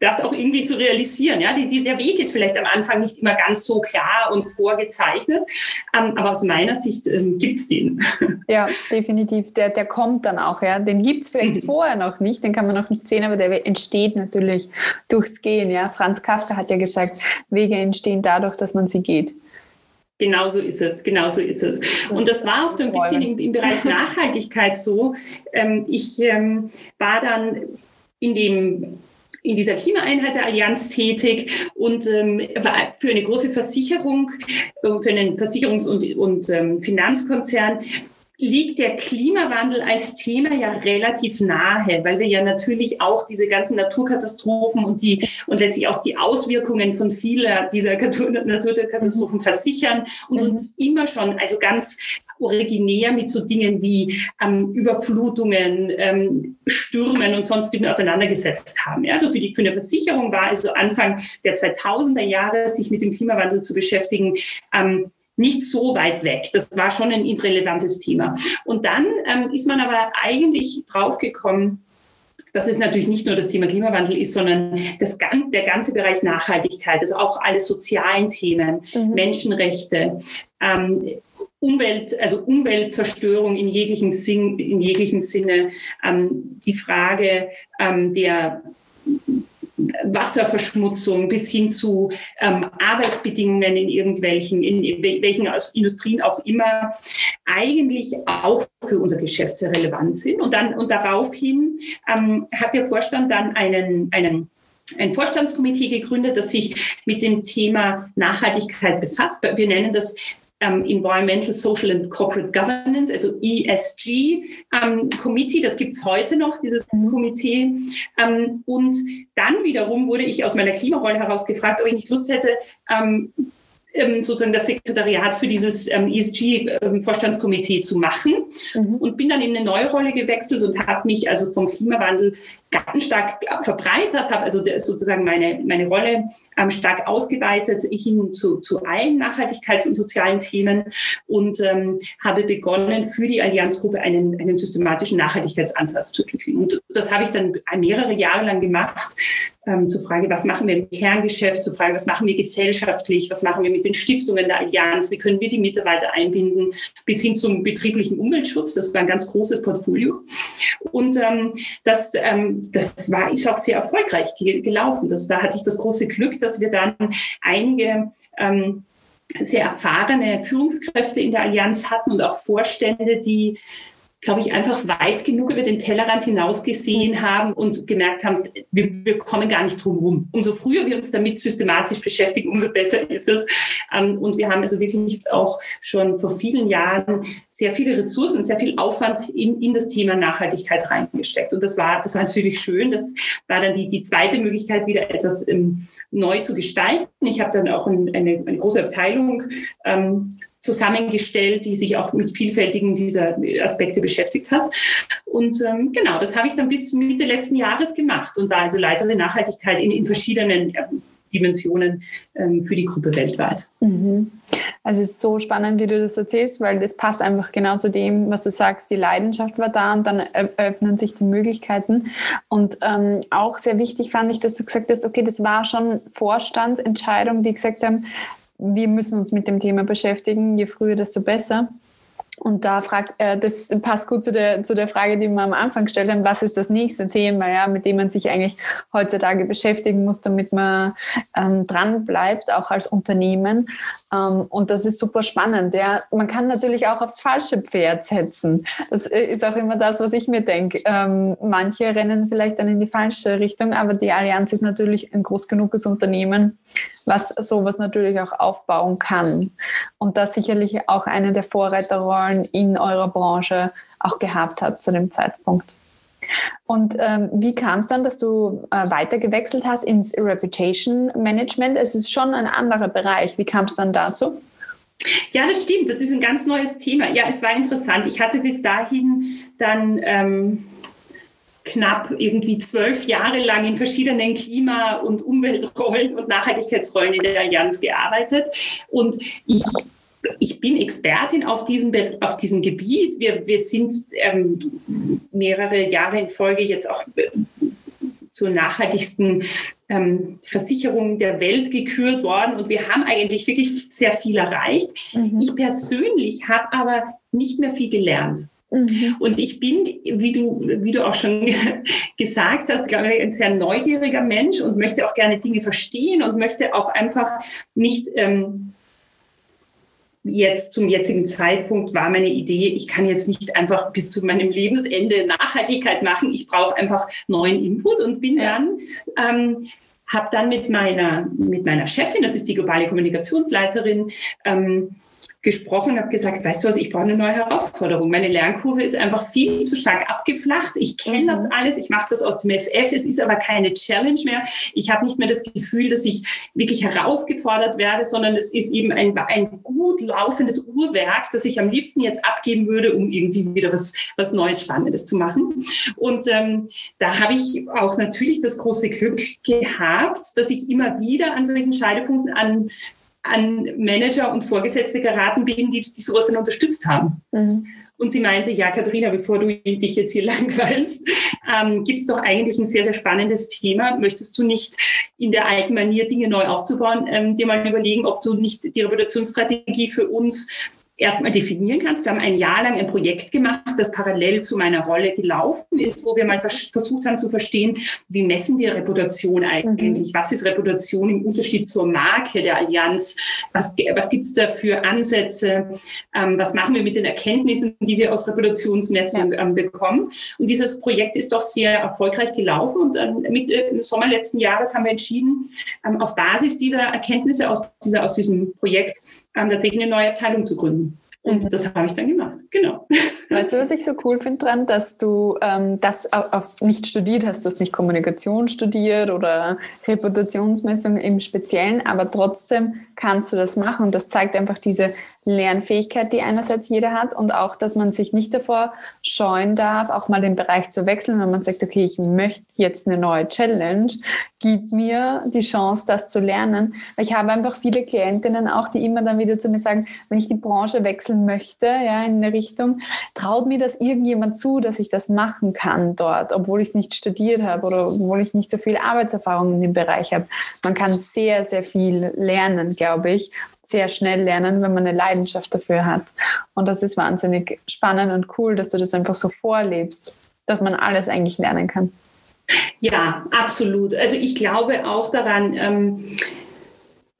das auch irgendwie zu realisieren. Ja, die, die, der Weg ist vielleicht am Anfang nicht immer ganz so klar und vorgezeichnet, ähm, aber aus meiner Sicht ähm, gibt es den. Ja, definitiv. Der, der kommt dann auch. Ja. Den gibt es vielleicht vorher noch nicht, den kann man noch nicht sehen, aber der entsteht natürlich durchs Gehen. Ja. Franz Kafka hat ja gesagt, Wege entstehen dadurch, dass man sie geht. Genau so ist es, genau so ist es. Und das war auch so ein bisschen im, im Bereich Nachhaltigkeit so. Ähm, ich ähm, war dann in dem in dieser Klimaeinheit der Allianz tätig und ähm, war für eine große Versicherung, äh, für einen Versicherungs- und, und ähm, Finanzkonzern liegt der Klimawandel als Thema ja relativ nahe, weil wir ja natürlich auch diese ganzen Naturkatastrophen und die und letztlich auch die Auswirkungen von vieler dieser Naturkatastrophen versichern und mhm. uns immer schon also ganz originär mit so Dingen wie ähm, Überflutungen, ähm, Stürmen und sonstigen auseinandergesetzt haben. Ja, also für, die, für eine Versicherung war also Anfang der 2000er Jahre, sich mit dem Klimawandel zu beschäftigen, ähm, nicht so weit weg. Das war schon ein irrelevantes Thema. Und dann ähm, ist man aber eigentlich draufgekommen, dass es natürlich nicht nur das Thema Klimawandel ist, sondern das, der ganze Bereich Nachhaltigkeit, also auch alle sozialen Themen, mhm. Menschenrechte, ähm, Umwelt, also Umweltzerstörung in jeglichem, Sinn, in jeglichem Sinne, ähm, die Frage ähm, der Wasserverschmutzung bis hin zu ähm, Arbeitsbedingungen in irgendwelchen, in welchen Industrien auch immer, eigentlich auch für unser Geschäft sehr relevant sind. Und dann und daraufhin ähm, hat der Vorstand dann einen, einen ein Vorstandskomitee gegründet, das sich mit dem Thema Nachhaltigkeit befasst. Wir nennen das ähm, Environmental, Social and Corporate Governance, also ESG ähm, Committee. Das gibt es heute noch, dieses mhm. Komitee. Ähm, und dann wiederum wurde ich aus meiner Klimarolle heraus gefragt, ob ich nicht Lust hätte, ähm, sozusagen das Sekretariat für dieses ähm, ESG-Vorstandskomitee zu machen mhm. und bin dann in eine neue Rolle gewechselt und habe mich also vom Klimawandel ganz stark verbreitert, habe also sozusagen meine, meine Rolle ähm, stark ausgeweitet hin zu, zu allen Nachhaltigkeits- und sozialen Themen und ähm, habe begonnen, für die Allianzgruppe einen, einen systematischen Nachhaltigkeitsansatz zu entwickeln. Und das habe ich dann mehrere Jahre lang gemacht, ähm, zur Frage, was machen wir im Kerngeschäft, zur Frage, was machen wir gesellschaftlich, was machen wir mit den Stiftungen der Allianz, wie können wir die Mitarbeiter einbinden, bis hin zum betrieblichen Umweltschutz. Das war ein ganz großes Portfolio. Und ähm, das, ähm, das war, ist auch sehr erfolgreich gelaufen. Das, da hatte ich das große Glück, dass wir dann einige ähm, sehr erfahrene Führungskräfte in der Allianz hatten und auch Vorstände, die glaube ich, einfach weit genug über den Tellerrand hinaus gesehen haben und gemerkt haben, wir, wir kommen gar nicht drum rum. Umso früher wir uns damit systematisch beschäftigen, umso besser ist es. Ähm, und wir haben also wirklich auch schon vor vielen Jahren sehr viele Ressourcen, sehr viel Aufwand in, in das Thema Nachhaltigkeit reingesteckt. Und das war, das war natürlich schön. Das war dann die, die zweite Möglichkeit, wieder etwas ähm, neu zu gestalten. Ich habe dann auch ein, eine, eine große Abteilung ähm, zusammengestellt, die sich auch mit vielfältigen dieser Aspekte beschäftigt hat. Und ähm, genau, das habe ich dann bis Mitte letzten Jahres gemacht und war also Leiterin Nachhaltigkeit in, in verschiedenen äh, Dimensionen ähm, für die Gruppe weltweit. Mhm. Also es ist so spannend, wie du das erzählst, weil das passt einfach genau zu dem, was du sagst. Die Leidenschaft war da und dann öffnen sich die Möglichkeiten. Und ähm, auch sehr wichtig fand ich, dass du gesagt hast, okay, das war schon Vorstandsentscheidung, die gesagt haben, wir müssen uns mit dem Thema beschäftigen, je früher, desto besser. Und da fragt, äh, das passt gut zu der, zu der Frage, die wir am Anfang gestellt haben, was ist das nächste Thema, ja, mit dem man sich eigentlich heutzutage beschäftigen muss, damit man ähm, dran auch als Unternehmen. Ähm, und das ist super spannend. Ja. Man kann natürlich auch aufs falsche Pferd setzen. Das äh, ist auch immer das, was ich mir denke. Ähm, manche rennen vielleicht dann in die falsche Richtung, aber die Allianz ist natürlich ein groß genuges Unternehmen, was sowas natürlich auch aufbauen kann. Und das sicherlich auch eine der Vorreiterrollen Rollen in eurer Branche auch gehabt hat zu dem Zeitpunkt. Und ähm, wie kam es dann, dass du äh, weiter hast ins Reputation Management? Es ist schon ein anderer Bereich. Wie kam es dann dazu? Ja, das stimmt. Das ist ein ganz neues Thema. Ja, es war interessant. Ich hatte bis dahin dann ähm, knapp irgendwie zwölf Jahre lang in verschiedenen Klima- und Umweltrollen und Nachhaltigkeitsrollen in der Allianz gearbeitet. Und ich ich bin Expertin auf diesem, auf diesem Gebiet. Wir, wir sind ähm, mehrere Jahre in Folge jetzt auch äh, zur nachhaltigsten ähm, Versicherung der Welt gekürt worden und wir haben eigentlich wirklich sehr viel erreicht. Mhm. Ich persönlich habe aber nicht mehr viel gelernt. Mhm. Und ich bin, wie du, wie du auch schon gesagt hast, glaube ich, ein sehr neugieriger Mensch und möchte auch gerne Dinge verstehen und möchte auch einfach nicht ähm, jetzt zum jetzigen Zeitpunkt war meine Idee, ich kann jetzt nicht einfach bis zu meinem Lebensende Nachhaltigkeit machen. Ich brauche einfach neuen Input und bin dann, ähm, habe dann mit meiner, mit meiner Chefin, das ist die globale Kommunikationsleiterin, ähm, gesprochen, habe gesagt, weißt du was, ich brauche eine neue Herausforderung. Meine Lernkurve ist einfach viel zu stark abgeflacht. Ich kenne mhm. das alles, ich mache das aus dem FF, es ist aber keine Challenge mehr. Ich habe nicht mehr das Gefühl, dass ich wirklich herausgefordert werde, sondern es ist eben ein, ein gut laufendes Uhrwerk, das ich am liebsten jetzt abgeben würde, um irgendwie wieder was, was Neues, Spannendes zu machen. Und ähm, da habe ich auch natürlich das große Glück gehabt, dass ich immer wieder an solchen Scheidepunkten an an Manager und Vorgesetzte geraten bin, die, die sowas dann unterstützt haben. Mhm. Und sie meinte, ja, Katharina, bevor du dich jetzt hier langweilst, ähm, gibt es doch eigentlich ein sehr, sehr spannendes Thema. Möchtest du nicht in der alten Manier Dinge neu aufzubauen, ähm, dir mal überlegen, ob du nicht die Reputationsstrategie für uns erstmal definieren kannst. Wir haben ein Jahr lang ein Projekt gemacht, das parallel zu meiner Rolle gelaufen ist, wo wir mal vers versucht haben zu verstehen, wie messen wir Reputation eigentlich? Mhm. Was ist Reputation im Unterschied zur Marke der Allianz? Was, was gibt es da für Ansätze? Ähm, was machen wir mit den Erkenntnissen, die wir aus Reputationsmessung ja. ähm, bekommen? Und dieses Projekt ist doch sehr erfolgreich gelaufen und ähm, mit äh, im Sommer letzten Jahres haben wir entschieden, ähm, auf Basis dieser Erkenntnisse aus, dieser, aus diesem Projekt ähm, tatsächlich eine neue Abteilung zu gründen. Und mhm. das habe ich dann gemacht, genau. Weißt du, was ich so cool finde dran, dass du ähm, das auf, auf nicht studiert hast, du hast nicht Kommunikation studiert oder Reputationsmessung im Speziellen, aber trotzdem kannst du das machen und das zeigt einfach diese Lernfähigkeit, die einerseits jeder hat und auch, dass man sich nicht davor scheuen darf, auch mal den Bereich zu wechseln, wenn man sagt, okay, ich möchte jetzt eine neue Challenge, gib mir die Chance, das zu lernen. Ich habe einfach viele Klientinnen auch, die immer dann wieder zu mir sagen, wenn ich die Branche wechseln möchte, ja, in eine Richtung, traut mir das irgendjemand zu, dass ich das machen kann dort, obwohl ich es nicht studiert habe oder obwohl ich nicht so viel Arbeitserfahrung in dem Bereich habe. Man kann sehr, sehr viel lernen, glaube ich, sehr schnell lernen, wenn man eine Leidenschaft dafür hat. Und das ist wahnsinnig spannend und cool, dass du das einfach so vorlebst, dass man alles eigentlich lernen kann. Ja, absolut. Also ich glaube auch daran, ähm,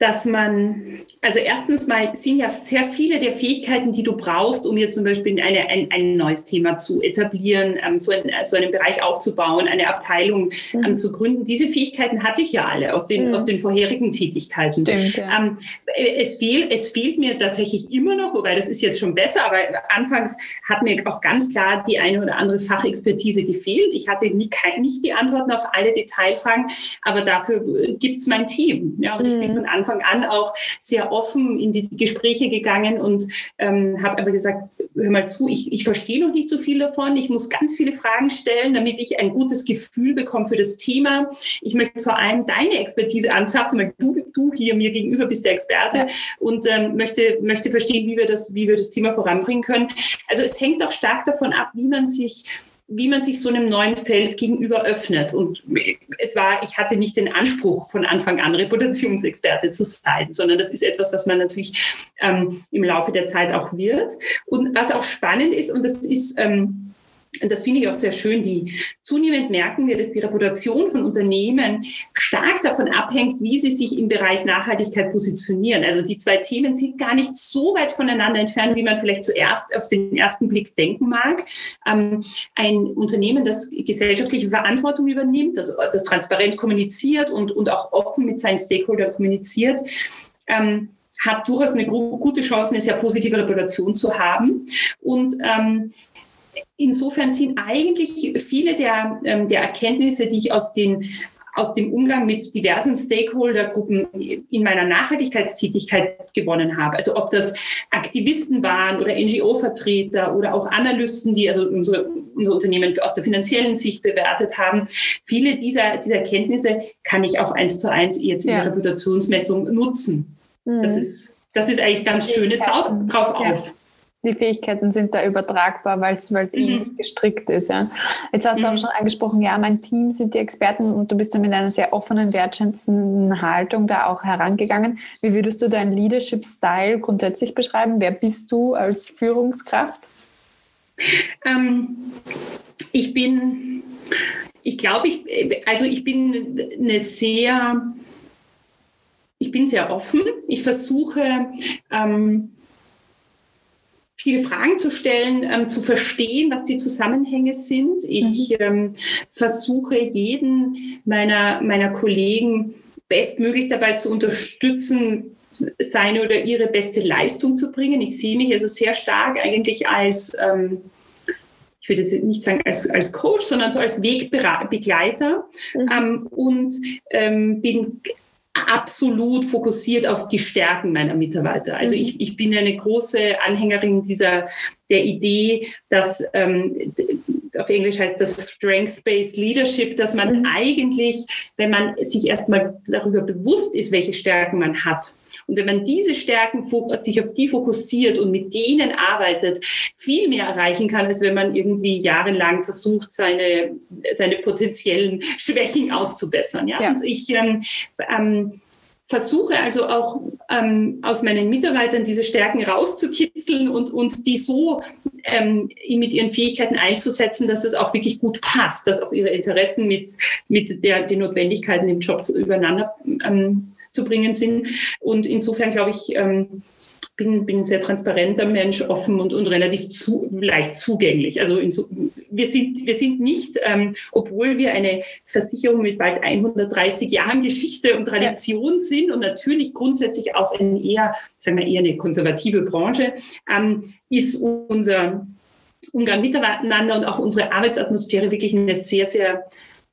dass man, also erstens mal sind ja sehr viele der Fähigkeiten, die du brauchst, um jetzt zum Beispiel eine, ein, ein neues Thema zu etablieren, ähm, so, ein, so einen Bereich aufzubauen, eine Abteilung ähm, mhm. zu gründen. Diese Fähigkeiten hatte ich ja alle aus den, mhm. aus den vorherigen Tätigkeiten. Stimmt, ja. ähm, es, fehl, es fehlt mir tatsächlich immer noch, wobei das ist jetzt schon besser, aber anfangs hat mir auch ganz klar die eine oder andere Fachexpertise gefehlt. Ich hatte nie, nicht die Antworten auf alle Detailfragen, aber dafür gibt es mein Team. Ja, und mhm. ich bin mhm. von Anfang Anfang an auch sehr offen in die Gespräche gegangen und ähm, habe einfach gesagt, hör mal zu, ich, ich verstehe noch nicht so viel davon. Ich muss ganz viele Fragen stellen, damit ich ein gutes Gefühl bekomme für das Thema. Ich möchte vor allem deine Expertise anzapfen, weil du, du hier mir gegenüber bist der Experte ja. und ähm, möchte, möchte verstehen, wie wir, das, wie wir das Thema voranbringen können. Also es hängt auch stark davon ab, wie man sich wie man sich so einem neuen Feld gegenüber öffnet. Und es war, ich hatte nicht den Anspruch, von Anfang an Reputationsexperte zu sein, sondern das ist etwas, was man natürlich ähm, im Laufe der Zeit auch wird. Und was auch spannend ist, und das ist, ähm, und das finde ich auch sehr schön, die zunehmend merken wir, dass die Reputation von Unternehmen stark davon abhängt, wie sie sich im Bereich Nachhaltigkeit positionieren. Also die zwei Themen sind gar nicht so weit voneinander entfernt, wie man vielleicht zuerst auf den ersten Blick denken mag. Ähm, ein Unternehmen, das gesellschaftliche Verantwortung übernimmt, das, das transparent kommuniziert und, und auch offen mit seinen Stakeholdern kommuniziert, ähm, hat durchaus eine gute Chance, eine sehr positive Reputation zu haben. Und ähm, insofern sind eigentlich viele der, ähm, der Erkenntnisse, die ich aus den aus dem Umgang mit diversen Stakeholdergruppen in meiner Nachhaltigkeitstätigkeit gewonnen habe. Also ob das Aktivisten waren oder NGO-Vertreter oder auch Analysten, die also unsere, unsere Unternehmen aus der finanziellen Sicht bewertet haben. Viele dieser, dieser Erkenntnisse kann ich auch eins zu eins jetzt in ja. der Reputationsmessung nutzen. Mhm. Das, ist, das ist eigentlich ganz schön. Es baut drauf ja. Die Fähigkeiten sind da übertragbar, weil es mhm. ähnlich gestrickt ist. Ja. Jetzt hast du auch mhm. schon angesprochen, ja, mein Team sind die Experten und du bist da mit einer sehr offenen, wertschätzenden Haltung da auch herangegangen. Wie würdest du deinen Leadership-Style grundsätzlich beschreiben? Wer bist du als Führungskraft? Ähm, ich bin, ich glaube, ich, also ich bin eine sehr, ich bin sehr offen. Ich versuche, ähm, viele Fragen zu stellen, ähm, zu verstehen, was die Zusammenhänge sind. Ich mhm. ähm, versuche jeden meiner, meiner Kollegen bestmöglich dabei zu unterstützen, seine oder ihre beste Leistung zu bringen. Ich sehe mich also sehr stark eigentlich als, ähm, ich würde jetzt nicht sagen als, als Coach, sondern so als Wegbegleiter mhm. ähm, und ähm, bin absolut fokussiert auf die Stärken meiner Mitarbeiter. Also mhm. ich, ich bin eine große Anhängerin dieser der Idee, dass ähm, auf Englisch heißt das Strength-Based Leadership, dass man mhm. eigentlich, wenn man sich erstmal darüber bewusst ist, welche Stärken man hat, und wenn man diese Stärken sich auf die fokussiert und mit denen arbeitet, viel mehr erreichen kann, als wenn man irgendwie jahrelang versucht, seine, seine potenziellen Schwächen auszubessern. Ja? ja. Und ich ähm, ähm, versuche also auch ähm, aus meinen Mitarbeitern diese Stärken rauszukitzeln und, und die so ähm, mit ihren Fähigkeiten einzusetzen, dass es auch wirklich gut passt, dass auch ihre Interessen mit, mit der, den Notwendigkeiten im Job übereinander ähm, zu bringen sind. Und insofern glaube ich, ähm, bin, bin ein sehr transparenter Mensch, offen und, und relativ zu, leicht zugänglich. Also in, wir, sind, wir sind nicht, ähm, obwohl wir eine Versicherung mit bald 130 Jahren Geschichte und Tradition sind und natürlich grundsätzlich auch in eher, sagen wir eher eine konservative Branche, ähm, ist unser Umgang miteinander und auch unsere Arbeitsatmosphäre wirklich eine sehr, sehr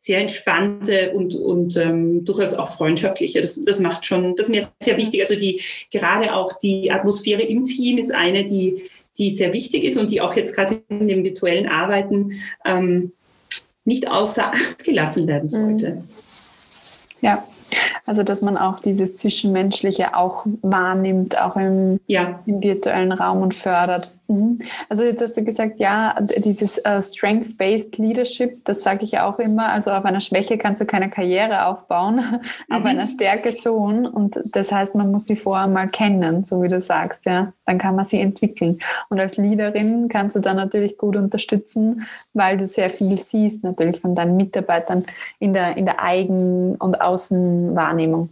sehr entspannte und, und ähm, durchaus auch freundschaftliche. Das, das macht schon, das ist mir sehr wichtig. Also die, gerade auch die Atmosphäre im Team ist eine, die, die sehr wichtig ist und die auch jetzt gerade in dem virtuellen Arbeiten ähm, nicht außer Acht gelassen werden sollte. Mhm. Ja, also dass man auch dieses Zwischenmenschliche auch wahrnimmt, auch im, ja. im virtuellen Raum und fördert. Mhm. Also jetzt hast du gesagt, ja, dieses uh, Strength-Based Leadership, das sage ich auch immer. Also auf einer Schwäche kannst du keine Karriere aufbauen, mhm. auf einer Stärke schon. Und das heißt, man muss sie vorher mal kennen, so wie du sagst, ja. Dann kann man sie entwickeln. Und als Leaderin kannst du dann natürlich gut unterstützen, weil du sehr viel siehst, natürlich von deinen Mitarbeitern in der, in der Eigen- und Außenwahrnehmung.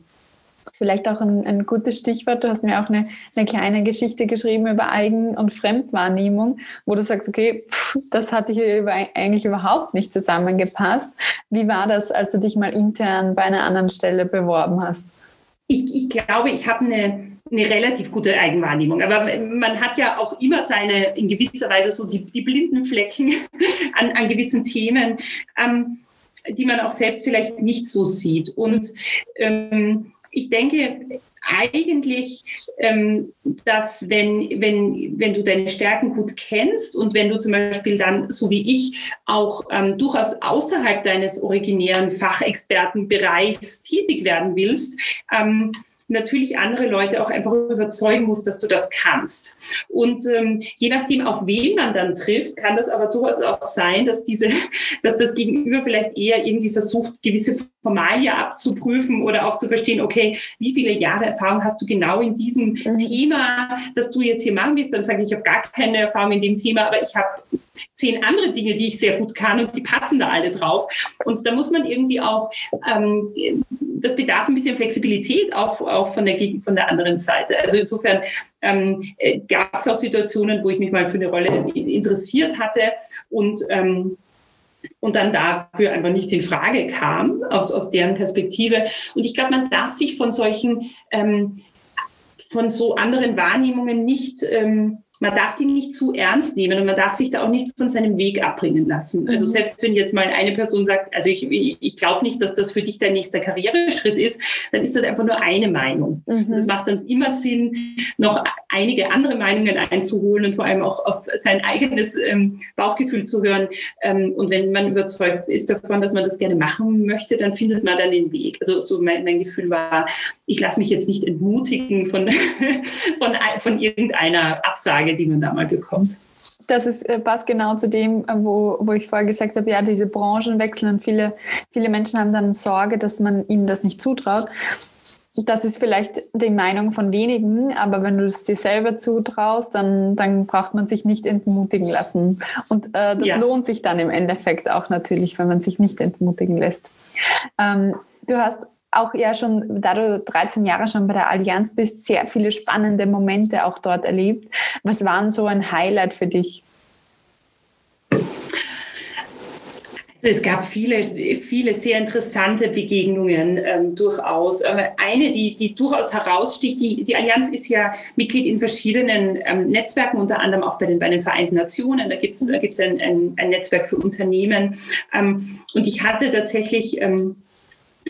Ist vielleicht auch ein, ein, gutes Stichwort. Du hast mir auch eine, eine kleine Geschichte geschrieben über Eigen- und Fremdwahrnehmung, wo du sagst, okay, pff, das hatte hier eigentlich überhaupt nicht zusammengepasst. Wie war das, als du dich mal intern bei einer anderen Stelle beworben hast? Ich, ich glaube, ich habe eine, eine relativ gute Eigenwahrnehmung. Aber man hat ja auch immer seine, in gewisser Weise so die, die blinden Flecken an, an gewissen Themen. Ähm, die man auch selbst vielleicht nicht so sieht. Und ähm, ich denke eigentlich, ähm, dass wenn, wenn, wenn du deine Stärken gut kennst und wenn du zum Beispiel dann, so wie ich, auch ähm, durchaus außerhalb deines originären Fachexpertenbereichs tätig werden willst, ähm, natürlich andere Leute auch einfach überzeugen musst, dass du das kannst. Und ähm, je nachdem, auf wen man dann trifft, kann das aber durchaus auch sein, dass diese, dass das Gegenüber vielleicht eher irgendwie versucht, gewisse Formalia abzuprüfen oder auch zu verstehen, okay, wie viele Jahre Erfahrung hast du genau in diesem mhm. Thema, das du jetzt hier machen willst? Dann sage ich, ich habe gar keine Erfahrung in dem Thema, aber ich habe zehn andere Dinge, die ich sehr gut kann und die passen da alle drauf. Und da muss man irgendwie auch, ähm, das bedarf ein bisschen Flexibilität auch, auch von, der, von der anderen Seite. Also insofern ähm, äh, gab es auch Situationen, wo ich mich mal für eine Rolle interessiert hatte und ähm, und dann dafür einfach nicht in Frage kam aus, aus deren Perspektive. Und ich glaube, man darf sich von solchen, ähm, von so anderen Wahrnehmungen nicht ähm, man darf die nicht zu ernst nehmen und man darf sich da auch nicht von seinem Weg abbringen lassen. Also mhm. selbst wenn jetzt mal eine Person sagt, also ich, ich glaube nicht, dass das für dich dein nächster Karriereschritt ist, dann ist das einfach nur eine Meinung. Mhm. Das macht dann immer Sinn, noch einige andere Meinungen einzuholen und vor allem auch auf sein eigenes ähm, Bauchgefühl zu hören. Ähm, und wenn man überzeugt ist davon, dass man das gerne machen möchte, dann findet man dann den Weg. Also so mein, mein Gefühl war, ich lasse mich jetzt nicht entmutigen von, von, von irgendeiner Absage, die man da mal bekommt. Das ist, äh, passt genau zu dem, äh, wo, wo ich vorher gesagt habe, ja, diese Branchenwechsel und viele, viele Menschen haben dann Sorge, dass man ihnen das nicht zutraut. Das ist vielleicht die Meinung von wenigen, aber wenn du es dir selber zutraust, dann, dann braucht man sich nicht entmutigen lassen. Und äh, das ja. lohnt sich dann im Endeffekt auch natürlich, wenn man sich nicht entmutigen lässt. Ähm, du hast auch ja schon, da du 13 Jahre schon bei der Allianz bist, sehr viele spannende Momente auch dort erlebt. Was waren so ein Highlight für dich? Also es gab viele, viele sehr interessante Begegnungen ähm, durchaus. eine, die, die durchaus heraussticht, die, die Allianz ist ja Mitglied in verschiedenen ähm, Netzwerken, unter anderem auch bei den, bei den Vereinten Nationen. Da gibt es gibt's ein, ein, ein, Netzwerk für Unternehmen. Ähm, und ich hatte tatsächlich ähm,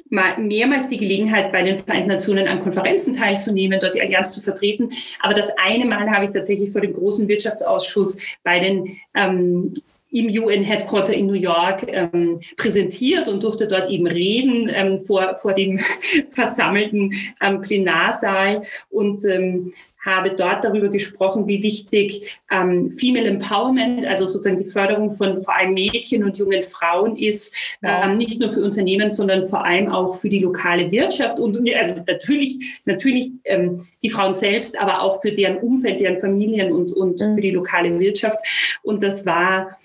mehrmals die Gelegenheit, bei den Vereinten Nationen an Konferenzen teilzunehmen, dort die Allianz zu vertreten. Aber das eine Mal habe ich tatsächlich vor dem großen Wirtschaftsausschuss bei den ähm, im UN Headquarter in New York ähm, präsentiert und durfte dort eben reden ähm, vor, vor dem versammelten ähm, Plenarsaal. Und ähm, habe dort darüber gesprochen, wie wichtig ähm, Female Empowerment, also sozusagen die Förderung von vor allem Mädchen und jungen Frauen ist, ähm, nicht nur für Unternehmen, sondern vor allem auch für die lokale Wirtschaft und also natürlich, natürlich ähm, die Frauen selbst, aber auch für deren Umfeld, deren Familien und, und mhm. für die lokale Wirtschaft. Und das war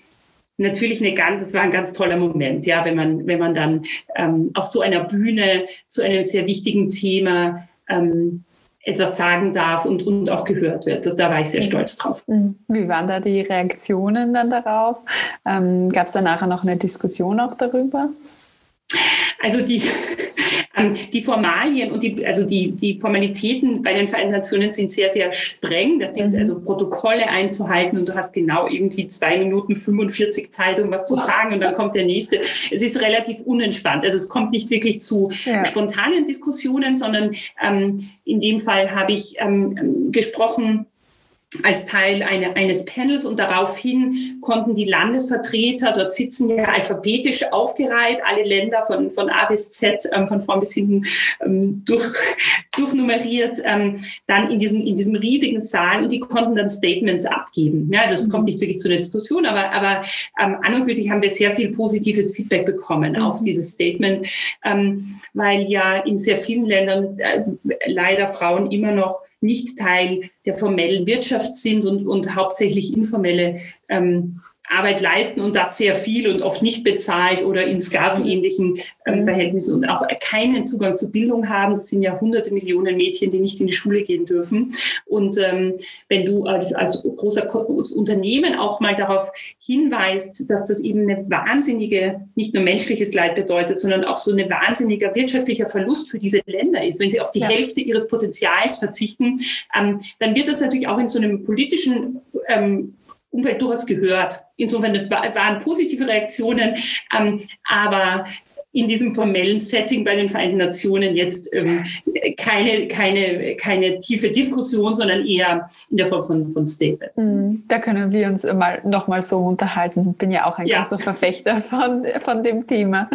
natürlich eine ganz, das war ein ganz toller Moment, ja, wenn man, wenn man dann ähm, auf so einer Bühne zu einem sehr wichtigen Thema ähm, etwas sagen darf und, und auch gehört wird. Das, da war ich sehr mhm. stolz drauf. Mhm. Wie waren da die Reaktionen dann darauf? Ähm, Gab es da nachher noch eine Diskussion auch darüber? Also die, die Formalien und die, also die, die Formalitäten bei den Vereinten Nationen sind sehr, sehr streng. Das sind mhm. also Protokolle einzuhalten und du hast genau irgendwie zwei Minuten 45 Zeit, um was zu sagen und dann kommt der nächste. Es ist relativ unentspannt. Also es kommt nicht wirklich zu ja. spontanen Diskussionen, sondern ähm, in dem Fall habe ich ähm, gesprochen, als Teil eine, eines Panels und daraufhin konnten die Landesvertreter, dort sitzen ja alphabetisch aufgereiht, alle Länder von, von A bis Z, ähm, von vorn bis hinten ähm, durch, durchnummeriert, ähm, dann in diesem, in diesem riesigen Saal und die konnten dann Statements abgeben. Ja, also es kommt nicht wirklich zu einer Diskussion, aber, aber ähm, an und für sich haben wir sehr viel positives Feedback bekommen mhm. auf dieses Statement, ähm, weil ja in sehr vielen Ländern äh, leider Frauen immer noch nicht Teil der formellen Wirtschaft sind und, und hauptsächlich informelle ähm, Arbeit leisten und das sehr viel und oft nicht bezahlt oder in sklavenähnlichen ähm, mhm. Verhältnissen und auch keinen Zugang zu Bildung haben. Das sind ja hunderte Millionen Mädchen, die nicht in die Schule gehen dürfen. Und ähm, wenn du als, als großer Unternehmen auch mal darauf hinweist, dass das eben eine wahnsinnige, nicht nur menschliches Leid bedeutet, sondern auch so ein wahnsinniger wirtschaftlicher Verlust für diese Länder ist, wenn sie auf die ja. Hälfte ihres Potenzials verzichten, ähm, dann wird das natürlich auch in so einem politischen ähm, Umfeld durchaus gehört. Insofern, das war, waren positive Reaktionen, ähm, aber in diesem formellen Setting bei den Vereinten Nationen jetzt ähm, keine, keine, keine tiefe Diskussion, sondern eher in der Form von, von Statements. Mhm. Da können wir uns mal, noch mal so unterhalten. Bin ja auch ein ja. großer Verfechter von, von dem Thema.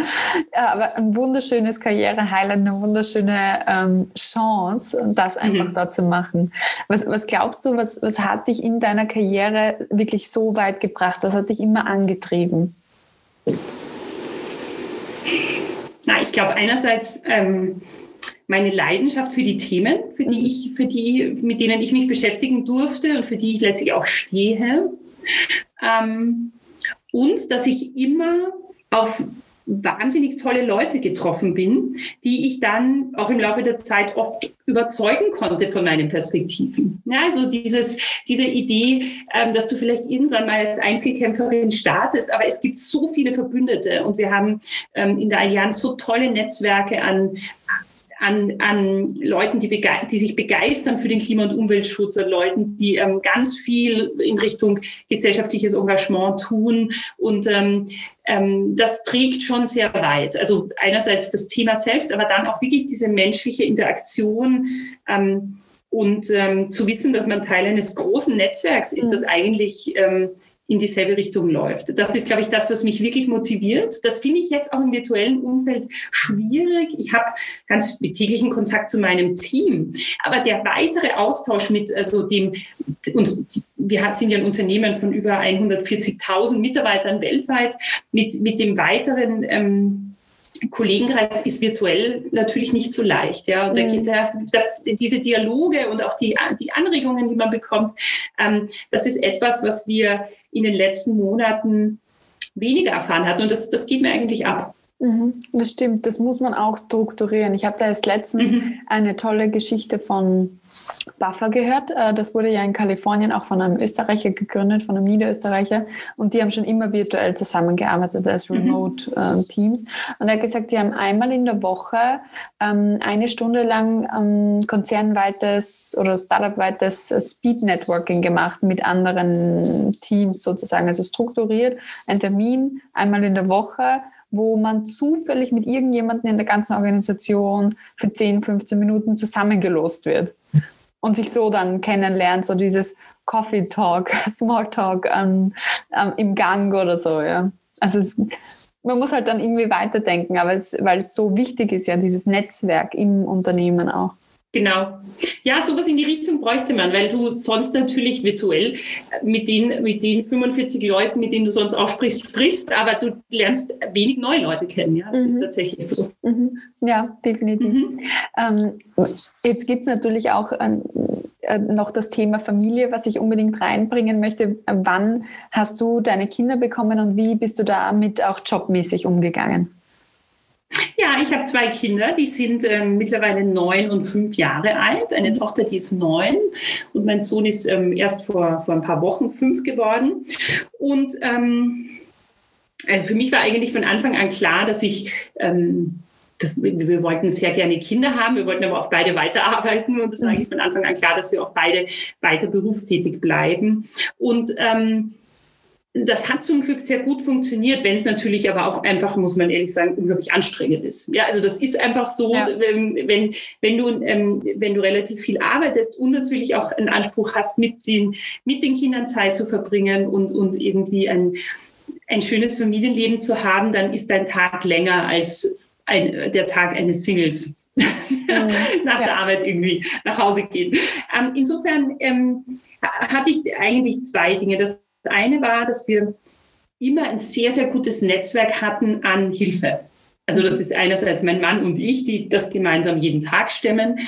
Aber ein wunderschönes Karriere-Highlight, eine wunderschöne ähm, Chance, das einfach mhm. dort zu machen. Was, was glaubst du, was, was hat dich in deiner Karriere wirklich so weit gebracht? Was hat dich immer angetrieben? Na, ich glaube einerseits ähm, meine Leidenschaft für die Themen, für die ich, für die, mit denen ich mich beschäftigen durfte und für die ich letztlich auch stehe. Ähm, und dass ich immer auf wahnsinnig tolle Leute getroffen bin, die ich dann auch im Laufe der Zeit oft überzeugen konnte von meinen Perspektiven. Ja, also dieses, diese Idee, ähm, dass du vielleicht irgendwann mal als Einzelkämpferin startest, aber es gibt so viele Verbündete und wir haben ähm, in der Allianz so tolle Netzwerke an an, an Leuten, die, die sich begeistern für den Klima- und Umweltschutz, an Leuten, die ähm, ganz viel in Richtung gesellschaftliches Engagement tun. Und ähm, ähm, das trägt schon sehr weit. Also einerseits das Thema selbst, aber dann auch wirklich diese menschliche Interaktion. Ähm, und ähm, zu wissen, dass man Teil eines großen Netzwerks ist, das eigentlich ähm, in dieselbe Richtung läuft. Das ist, glaube ich, das, was mich wirklich motiviert. Das finde ich jetzt auch im virtuellen Umfeld schwierig. Ich habe ganz täglichen Kontakt zu meinem Team, aber der weitere Austausch mit also dem und wir sind ja ein Unternehmen von über 140.000 Mitarbeitern weltweit mit mit dem weiteren ähm, Kollegenkreis ist virtuell natürlich nicht so leicht. Ja. Und da geht der, der, diese Dialoge und auch die, die Anregungen, die man bekommt, ähm, das ist etwas, was wir in den letzten Monaten weniger erfahren hatten. Und das, das geht mir eigentlich ab. Mhm, das stimmt, das muss man auch strukturieren. Ich habe da jetzt letztens mhm. eine tolle Geschichte von Buffer gehört. Äh, das wurde ja in Kalifornien auch von einem Österreicher gegründet, von einem Niederösterreicher. Und die haben schon immer virtuell zusammengearbeitet als mhm. Remote mhm. Teams. Und er hat gesagt, die haben einmal in der Woche ähm, eine Stunde lang ähm, konzernweites oder startupweites Speed Networking gemacht mit anderen Teams sozusagen. Also strukturiert ein Termin einmal in der Woche wo man zufällig mit irgendjemandem in der ganzen Organisation für 10, 15 Minuten zusammengelost wird und sich so dann kennenlernt, so dieses Coffee Talk, Small Talk ähm, ähm, im Gang oder so, ja. Also es, man muss halt dann irgendwie weiterdenken, aber es, weil es so wichtig ist, ja, dieses Netzwerk im Unternehmen auch. Genau. Ja, sowas in die Richtung bräuchte man, weil du sonst natürlich virtuell mit den, mit den 45 Leuten, mit denen du sonst auch sprichst, sprichst, aber du lernst wenig neue Leute kennen. Ja, das mhm. ist tatsächlich so. Mhm. Ja, definitiv. Mhm. Ähm, jetzt gibt es natürlich auch ein, äh, noch das Thema Familie, was ich unbedingt reinbringen möchte. Wann hast du deine Kinder bekommen und wie bist du damit auch jobmäßig umgegangen? Ja, ich habe zwei Kinder, die sind ähm, mittlerweile neun und fünf Jahre alt. Eine Tochter, die ist neun und mein Sohn ist ähm, erst vor, vor ein paar Wochen fünf geworden. Und ähm, also für mich war eigentlich von Anfang an klar, dass ich ähm, das, wir wollten sehr gerne Kinder haben, wir wollten aber auch beide weiterarbeiten und es war eigentlich von Anfang an klar, dass wir auch beide weiter berufstätig bleiben. Und ähm, das hat zum Glück sehr gut funktioniert, wenn es natürlich aber auch einfach, muss man ehrlich sagen, unglaublich anstrengend ist. Ja, also das ist einfach so, ja. wenn, wenn, wenn, du, ähm, wenn du relativ viel arbeitest und natürlich auch einen Anspruch hast, mit den, mit den Kindern Zeit zu verbringen und, und irgendwie ein, ein schönes Familienleben zu haben, dann ist dein Tag länger als ein, der Tag eines Singles. Mhm. nach ja. der Arbeit irgendwie nach Hause gehen. Ähm, insofern ähm, hatte ich eigentlich zwei Dinge. Das das eine war, dass wir immer ein sehr, sehr gutes Netzwerk hatten an Hilfe. Also das ist einerseits mein Mann und ich, die das gemeinsam jeden Tag stemmen,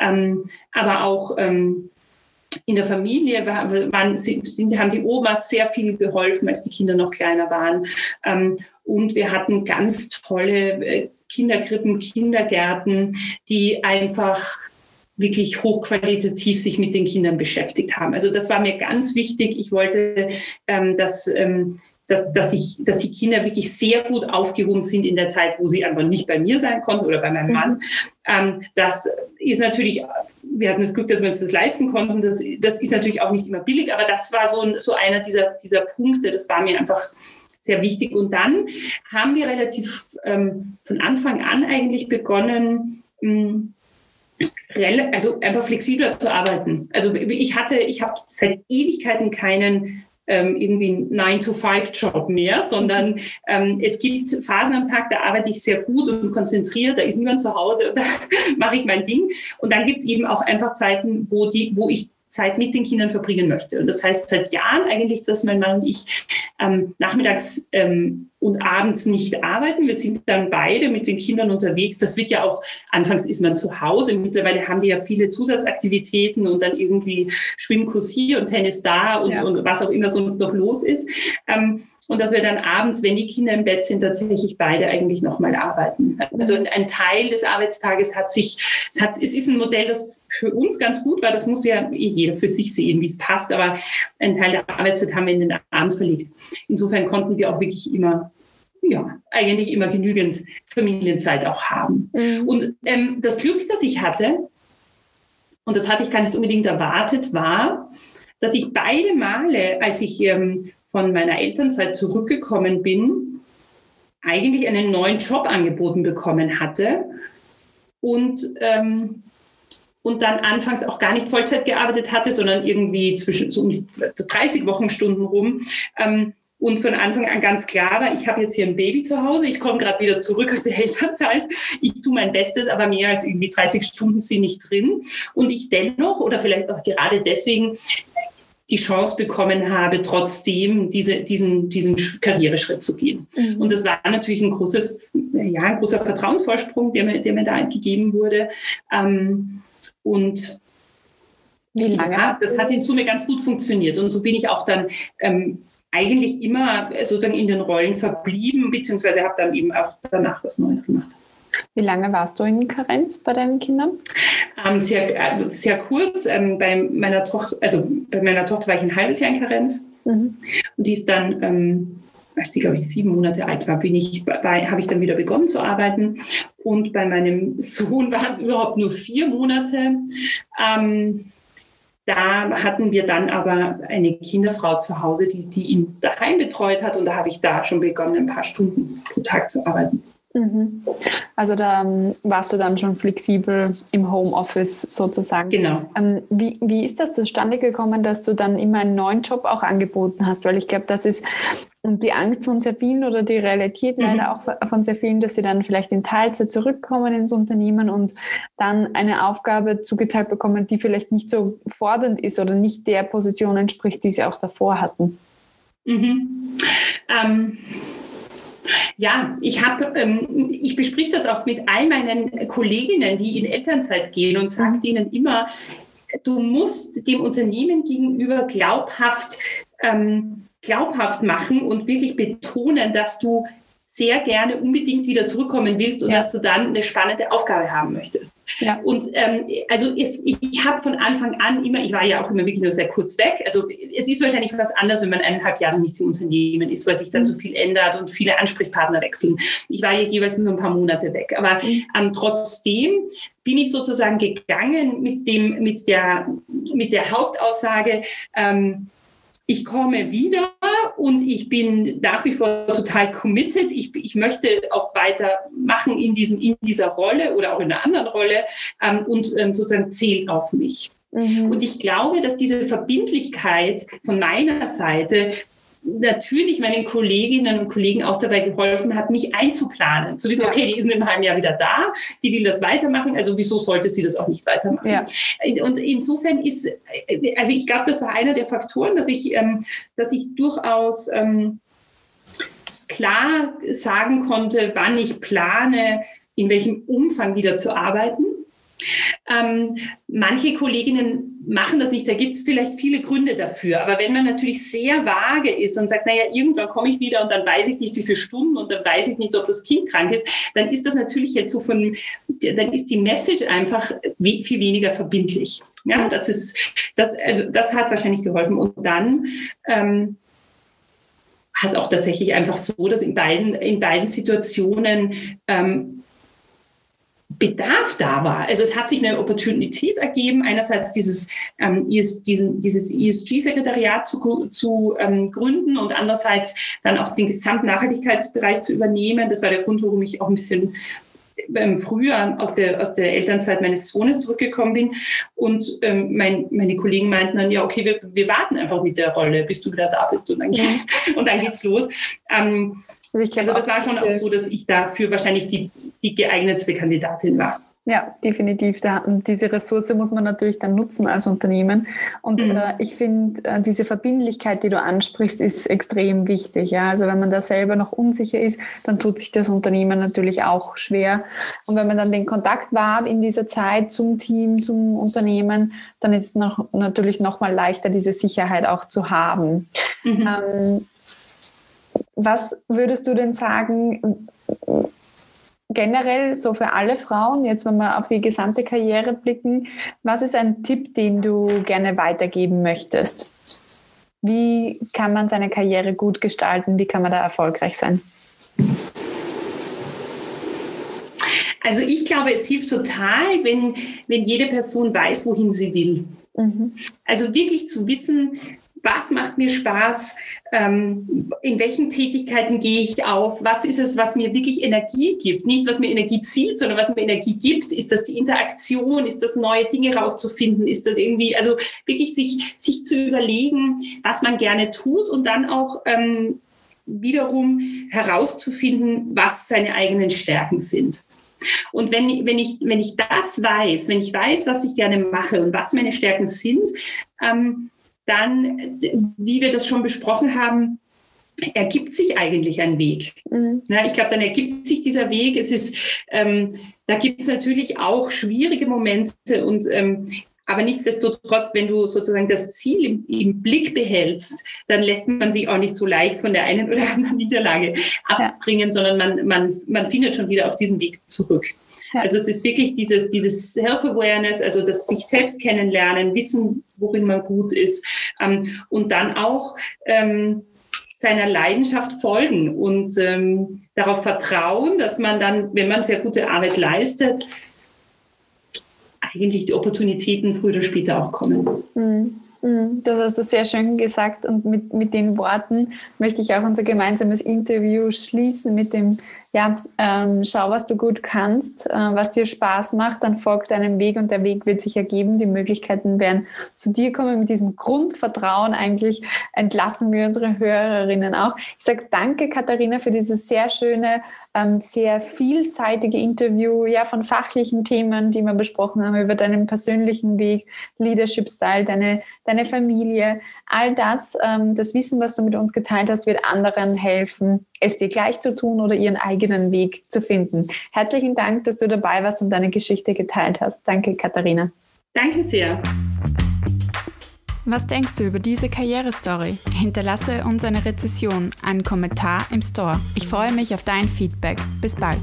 ähm, aber auch ähm, in der Familie waren, sind, haben die Omas sehr viel geholfen, als die Kinder noch kleiner waren. Ähm, und wir hatten ganz tolle äh, Kinderkrippen, Kindergärten, die einfach wirklich hochqualitativ sich mit den Kindern beschäftigt haben. Also das war mir ganz wichtig. Ich wollte, ähm, dass, ähm, dass, dass, ich, dass die Kinder wirklich sehr gut aufgehoben sind in der Zeit, wo sie einfach nicht bei mir sein konnten oder bei meinem mhm. Mann. Ähm, das ist natürlich, wir hatten das Glück, dass wir uns das leisten konnten. Das, das ist natürlich auch nicht immer billig, aber das war so, so einer dieser, dieser Punkte. Das war mir einfach sehr wichtig. Und dann haben wir relativ ähm, von Anfang an eigentlich begonnen, mh, also einfach flexibler zu arbeiten. Also ich hatte, ich habe seit Ewigkeiten keinen ähm, irgendwie 9-to-5-Job mehr, sondern ähm, es gibt Phasen am Tag, da arbeite ich sehr gut und konzentriert, da ist niemand zu Hause, da mache ich mein Ding. Und dann gibt es eben auch einfach Zeiten, wo, die, wo ich Zeit mit den Kindern verbringen möchte. Und das heißt seit Jahren eigentlich, dass mein Mann und ich ähm, nachmittags ähm, und abends nicht arbeiten. Wir sind dann beide mit den Kindern unterwegs. Das wird ja auch, anfangs ist man zu Hause. Mittlerweile haben wir ja viele Zusatzaktivitäten und dann irgendwie Schwimmkurs hier und Tennis da und, ja. und was auch immer sonst noch los ist. Ähm, und dass wir dann abends, wenn die Kinder im Bett sind, tatsächlich beide eigentlich nochmal arbeiten. Also ein Teil des Arbeitstages hat sich, es, hat, es ist ein Modell, das für uns ganz gut war. Das muss ja jeder für sich sehen, wie es passt. Aber ein Teil der Arbeitszeit haben wir in den Abend verlegt. Insofern konnten wir auch wirklich immer ja, eigentlich immer genügend Familienzeit auch haben. Mhm. Und ähm, das Glück, das ich hatte, und das hatte ich gar nicht unbedingt erwartet, war, dass ich beide Male, als ich ähm, von meiner Elternzeit zurückgekommen bin, eigentlich einen neuen Job angeboten bekommen hatte und, ähm, und dann anfangs auch gar nicht Vollzeit gearbeitet hatte, sondern irgendwie zwischen so um 30 Wochenstunden rum. Ähm, und von Anfang an ganz klar war, ich habe jetzt hier ein Baby zu Hause, ich komme gerade wieder zurück aus der Elternzeit, ich tue mein Bestes, aber mehr als irgendwie 30 Stunden sind nicht drin. Und ich dennoch, oder vielleicht auch gerade deswegen, die Chance bekommen habe, trotzdem diese, diesen, diesen Karriereschritt zu gehen. Mhm. Und das war natürlich ein, großes, ja, ein großer Vertrauensvorsprung, der mir, der mir da gegeben wurde. Ähm, und wie lange? Ja, das hat in Summe ganz gut funktioniert. Und so bin ich auch dann ähm, eigentlich immer sozusagen in den Rollen verblieben, beziehungsweise habe dann eben auch danach was Neues gemacht. Wie lange warst du in Karenz bei deinen Kindern? Ähm, sehr, äh, sehr kurz. Ähm, bei, meiner Tochter, also bei meiner Tochter war ich ein halbes Jahr in Karenz. Mhm. Und die ist dann, ähm, als sie, glaube ich, sieben Monate alt war, bin ich habe ich dann wieder begonnen zu arbeiten. Und bei meinem Sohn waren es überhaupt nur vier Monate. Ähm, da hatten wir dann aber eine Kinderfrau zu Hause, die, die ihn daheim betreut hat. Und da habe ich da schon begonnen, ein paar Stunden pro Tag zu arbeiten. Mhm. Also da ähm, warst du dann schon flexibel im Homeoffice sozusagen. Genau. Ähm, wie, wie ist das zustande gekommen, dass du dann immer einen neuen Job auch angeboten hast? Weil ich glaube, das ist die Angst von sehr vielen oder die Realität mhm. leider auch von sehr vielen, dass sie dann vielleicht in Teilzeit zurückkommen ins Unternehmen und dann eine Aufgabe zugeteilt bekommen, die vielleicht nicht so fordernd ist oder nicht der Position entspricht, die sie auch davor hatten. Mhm. Ähm ja, ich habe, ähm, ich besprich das auch mit all meinen Kolleginnen, die in Elternzeit gehen und sage mhm. ihnen immer, du musst dem Unternehmen gegenüber glaubhaft, ähm, glaubhaft machen und wirklich betonen, dass du sehr gerne unbedingt wieder zurückkommen willst und ja. dass du dann eine spannende Aufgabe haben möchtest. Ja. Und ähm, also es, ich, ich habe von Anfang an immer, ich war ja auch immer wirklich nur sehr kurz weg. Also es ist wahrscheinlich was anderes, wenn man eineinhalb Jahre nicht im Unternehmen ist, weil sich dann so viel ändert und viele Ansprechpartner wechseln. Ich war ja jeweils nur ein paar Monate weg. Aber mhm. ähm, trotzdem bin ich sozusagen gegangen mit dem, mit der, mit der Hauptaussage, ähm, ich komme wieder und ich bin nach wie vor total committed. Ich, ich möchte auch weitermachen in, diesen, in dieser Rolle oder auch in einer anderen Rolle ähm, und ähm, sozusagen zählt auf mich. Mhm. Und ich glaube, dass diese Verbindlichkeit von meiner Seite natürlich meinen Kolleginnen und Kollegen auch dabei geholfen hat, mich einzuplanen. Zu wissen, okay, die ist in einem halben Jahr wieder da, die will das weitermachen, also wieso sollte sie das auch nicht weitermachen? Ja. Und insofern ist, also ich glaube, das war einer der Faktoren, dass ich, ähm, dass ich durchaus ähm, klar sagen konnte, wann ich plane, in welchem Umfang wieder zu arbeiten. Ähm, manche Kolleginnen machen das nicht. Da gibt es vielleicht viele Gründe dafür. Aber wenn man natürlich sehr vage ist und sagt, naja, irgendwann komme ich wieder und dann weiß ich nicht, wie viele Stunden und dann weiß ich nicht, ob das Kind krank ist, dann ist das natürlich jetzt so von, dann ist die Message einfach viel weniger verbindlich. Ja, das ist, das, äh, das hat wahrscheinlich geholfen. Und dann, ähm, hat es auch tatsächlich einfach so, dass in beiden, in beiden Situationen ähm, Bedarf da war. Also es hat sich eine Opportunität ergeben, einerseits dieses, ähm, ES, diesen, dieses ESG-Sekretariat zu, zu ähm, gründen und andererseits dann auch den gesamten Nachhaltigkeitsbereich zu übernehmen. Das war der Grund, warum ich auch ein bisschen ähm, früher aus der, aus der Elternzeit meines Sohnes zurückgekommen bin. Und ähm, mein, meine Kollegen meinten dann, ja, okay, wir, wir warten einfach mit der Rolle, bis du wieder da bist und dann, ja. und dann geht's los. Ähm, also das war schon auch so, dass ich dafür wahrscheinlich die, die geeignetste Kandidatin war. Ja, definitiv. Da, diese Ressource muss man natürlich dann nutzen als Unternehmen. Und mhm. äh, ich finde, äh, diese Verbindlichkeit, die du ansprichst, ist extrem wichtig. Ja? Also wenn man da selber noch unsicher ist, dann tut sich das Unternehmen natürlich auch schwer. Und wenn man dann den Kontakt wahrt in dieser Zeit zum Team, zum Unternehmen, dann ist es noch, natürlich noch mal leichter, diese Sicherheit auch zu haben. Mhm. Ähm, was würdest du denn sagen, generell so für alle Frauen, jetzt wenn wir auf die gesamte Karriere blicken, was ist ein Tipp, den du gerne weitergeben möchtest? Wie kann man seine Karriere gut gestalten? Wie kann man da erfolgreich sein? Also ich glaube, es hilft total, wenn, wenn jede Person weiß, wohin sie will. Mhm. Also wirklich zu wissen, was macht mir Spaß, ähm, in welchen Tätigkeiten gehe ich auf, was ist es, was mir wirklich Energie gibt, nicht was mir Energie zieht, sondern was mir Energie gibt, ist das die Interaktion, ist das neue Dinge rauszufinden, ist das irgendwie, also wirklich sich, sich zu überlegen, was man gerne tut und dann auch ähm, wiederum herauszufinden, was seine eigenen Stärken sind. Und wenn, wenn, ich, wenn ich das weiß, wenn ich weiß, was ich gerne mache und was meine Stärken sind, ähm, dann, wie wir das schon besprochen haben, ergibt sich eigentlich ein Weg. Mhm. Ja, ich glaube, dann ergibt sich dieser Weg. Es ist, ähm, da gibt es natürlich auch schwierige Momente und ähm, aber nichtsdestotrotz, wenn du sozusagen das Ziel im, im, Blick behältst, dann lässt man sich auch nicht so leicht von der einen oder anderen Niederlage abbringen, ja. sondern man, man, man findet schon wieder auf diesen Weg zurück. Also es ist wirklich dieses, dieses Self-Awareness, also das sich selbst kennenlernen, wissen, worin man gut ist ähm, und dann auch ähm, seiner Leidenschaft folgen und ähm, darauf vertrauen, dass man dann, wenn man sehr gute Arbeit leistet, eigentlich die Opportunitäten früher oder später auch kommen. Mhm. Mhm. Das hast du sehr schön gesagt und mit, mit den Worten möchte ich auch unser gemeinsames Interview schließen mit dem ja, ähm, schau, was du gut kannst, äh, was dir Spaß macht, dann folg deinem Weg und der Weg wird sich ergeben. Die Möglichkeiten werden zu dir kommen. Mit diesem Grundvertrauen eigentlich entlassen wir unsere Hörerinnen auch. Ich sage danke, Katharina, für dieses sehr schöne, ähm, sehr vielseitige Interview, ja, von fachlichen Themen, die wir besprochen haben, über deinen persönlichen Weg, Leadership Style, deine, deine Familie. All das, ähm, das Wissen, was du mit uns geteilt hast, wird anderen helfen, es dir gleich zu tun oder ihren eigenen Weg zu finden. Herzlichen Dank, dass du dabei warst und deine Geschichte geteilt hast. Danke, Katharina. Danke sehr. Was denkst du über diese Karrierestory? Hinterlasse uns eine Rezession, einen Kommentar im Store. Ich freue mich auf dein Feedback. Bis bald.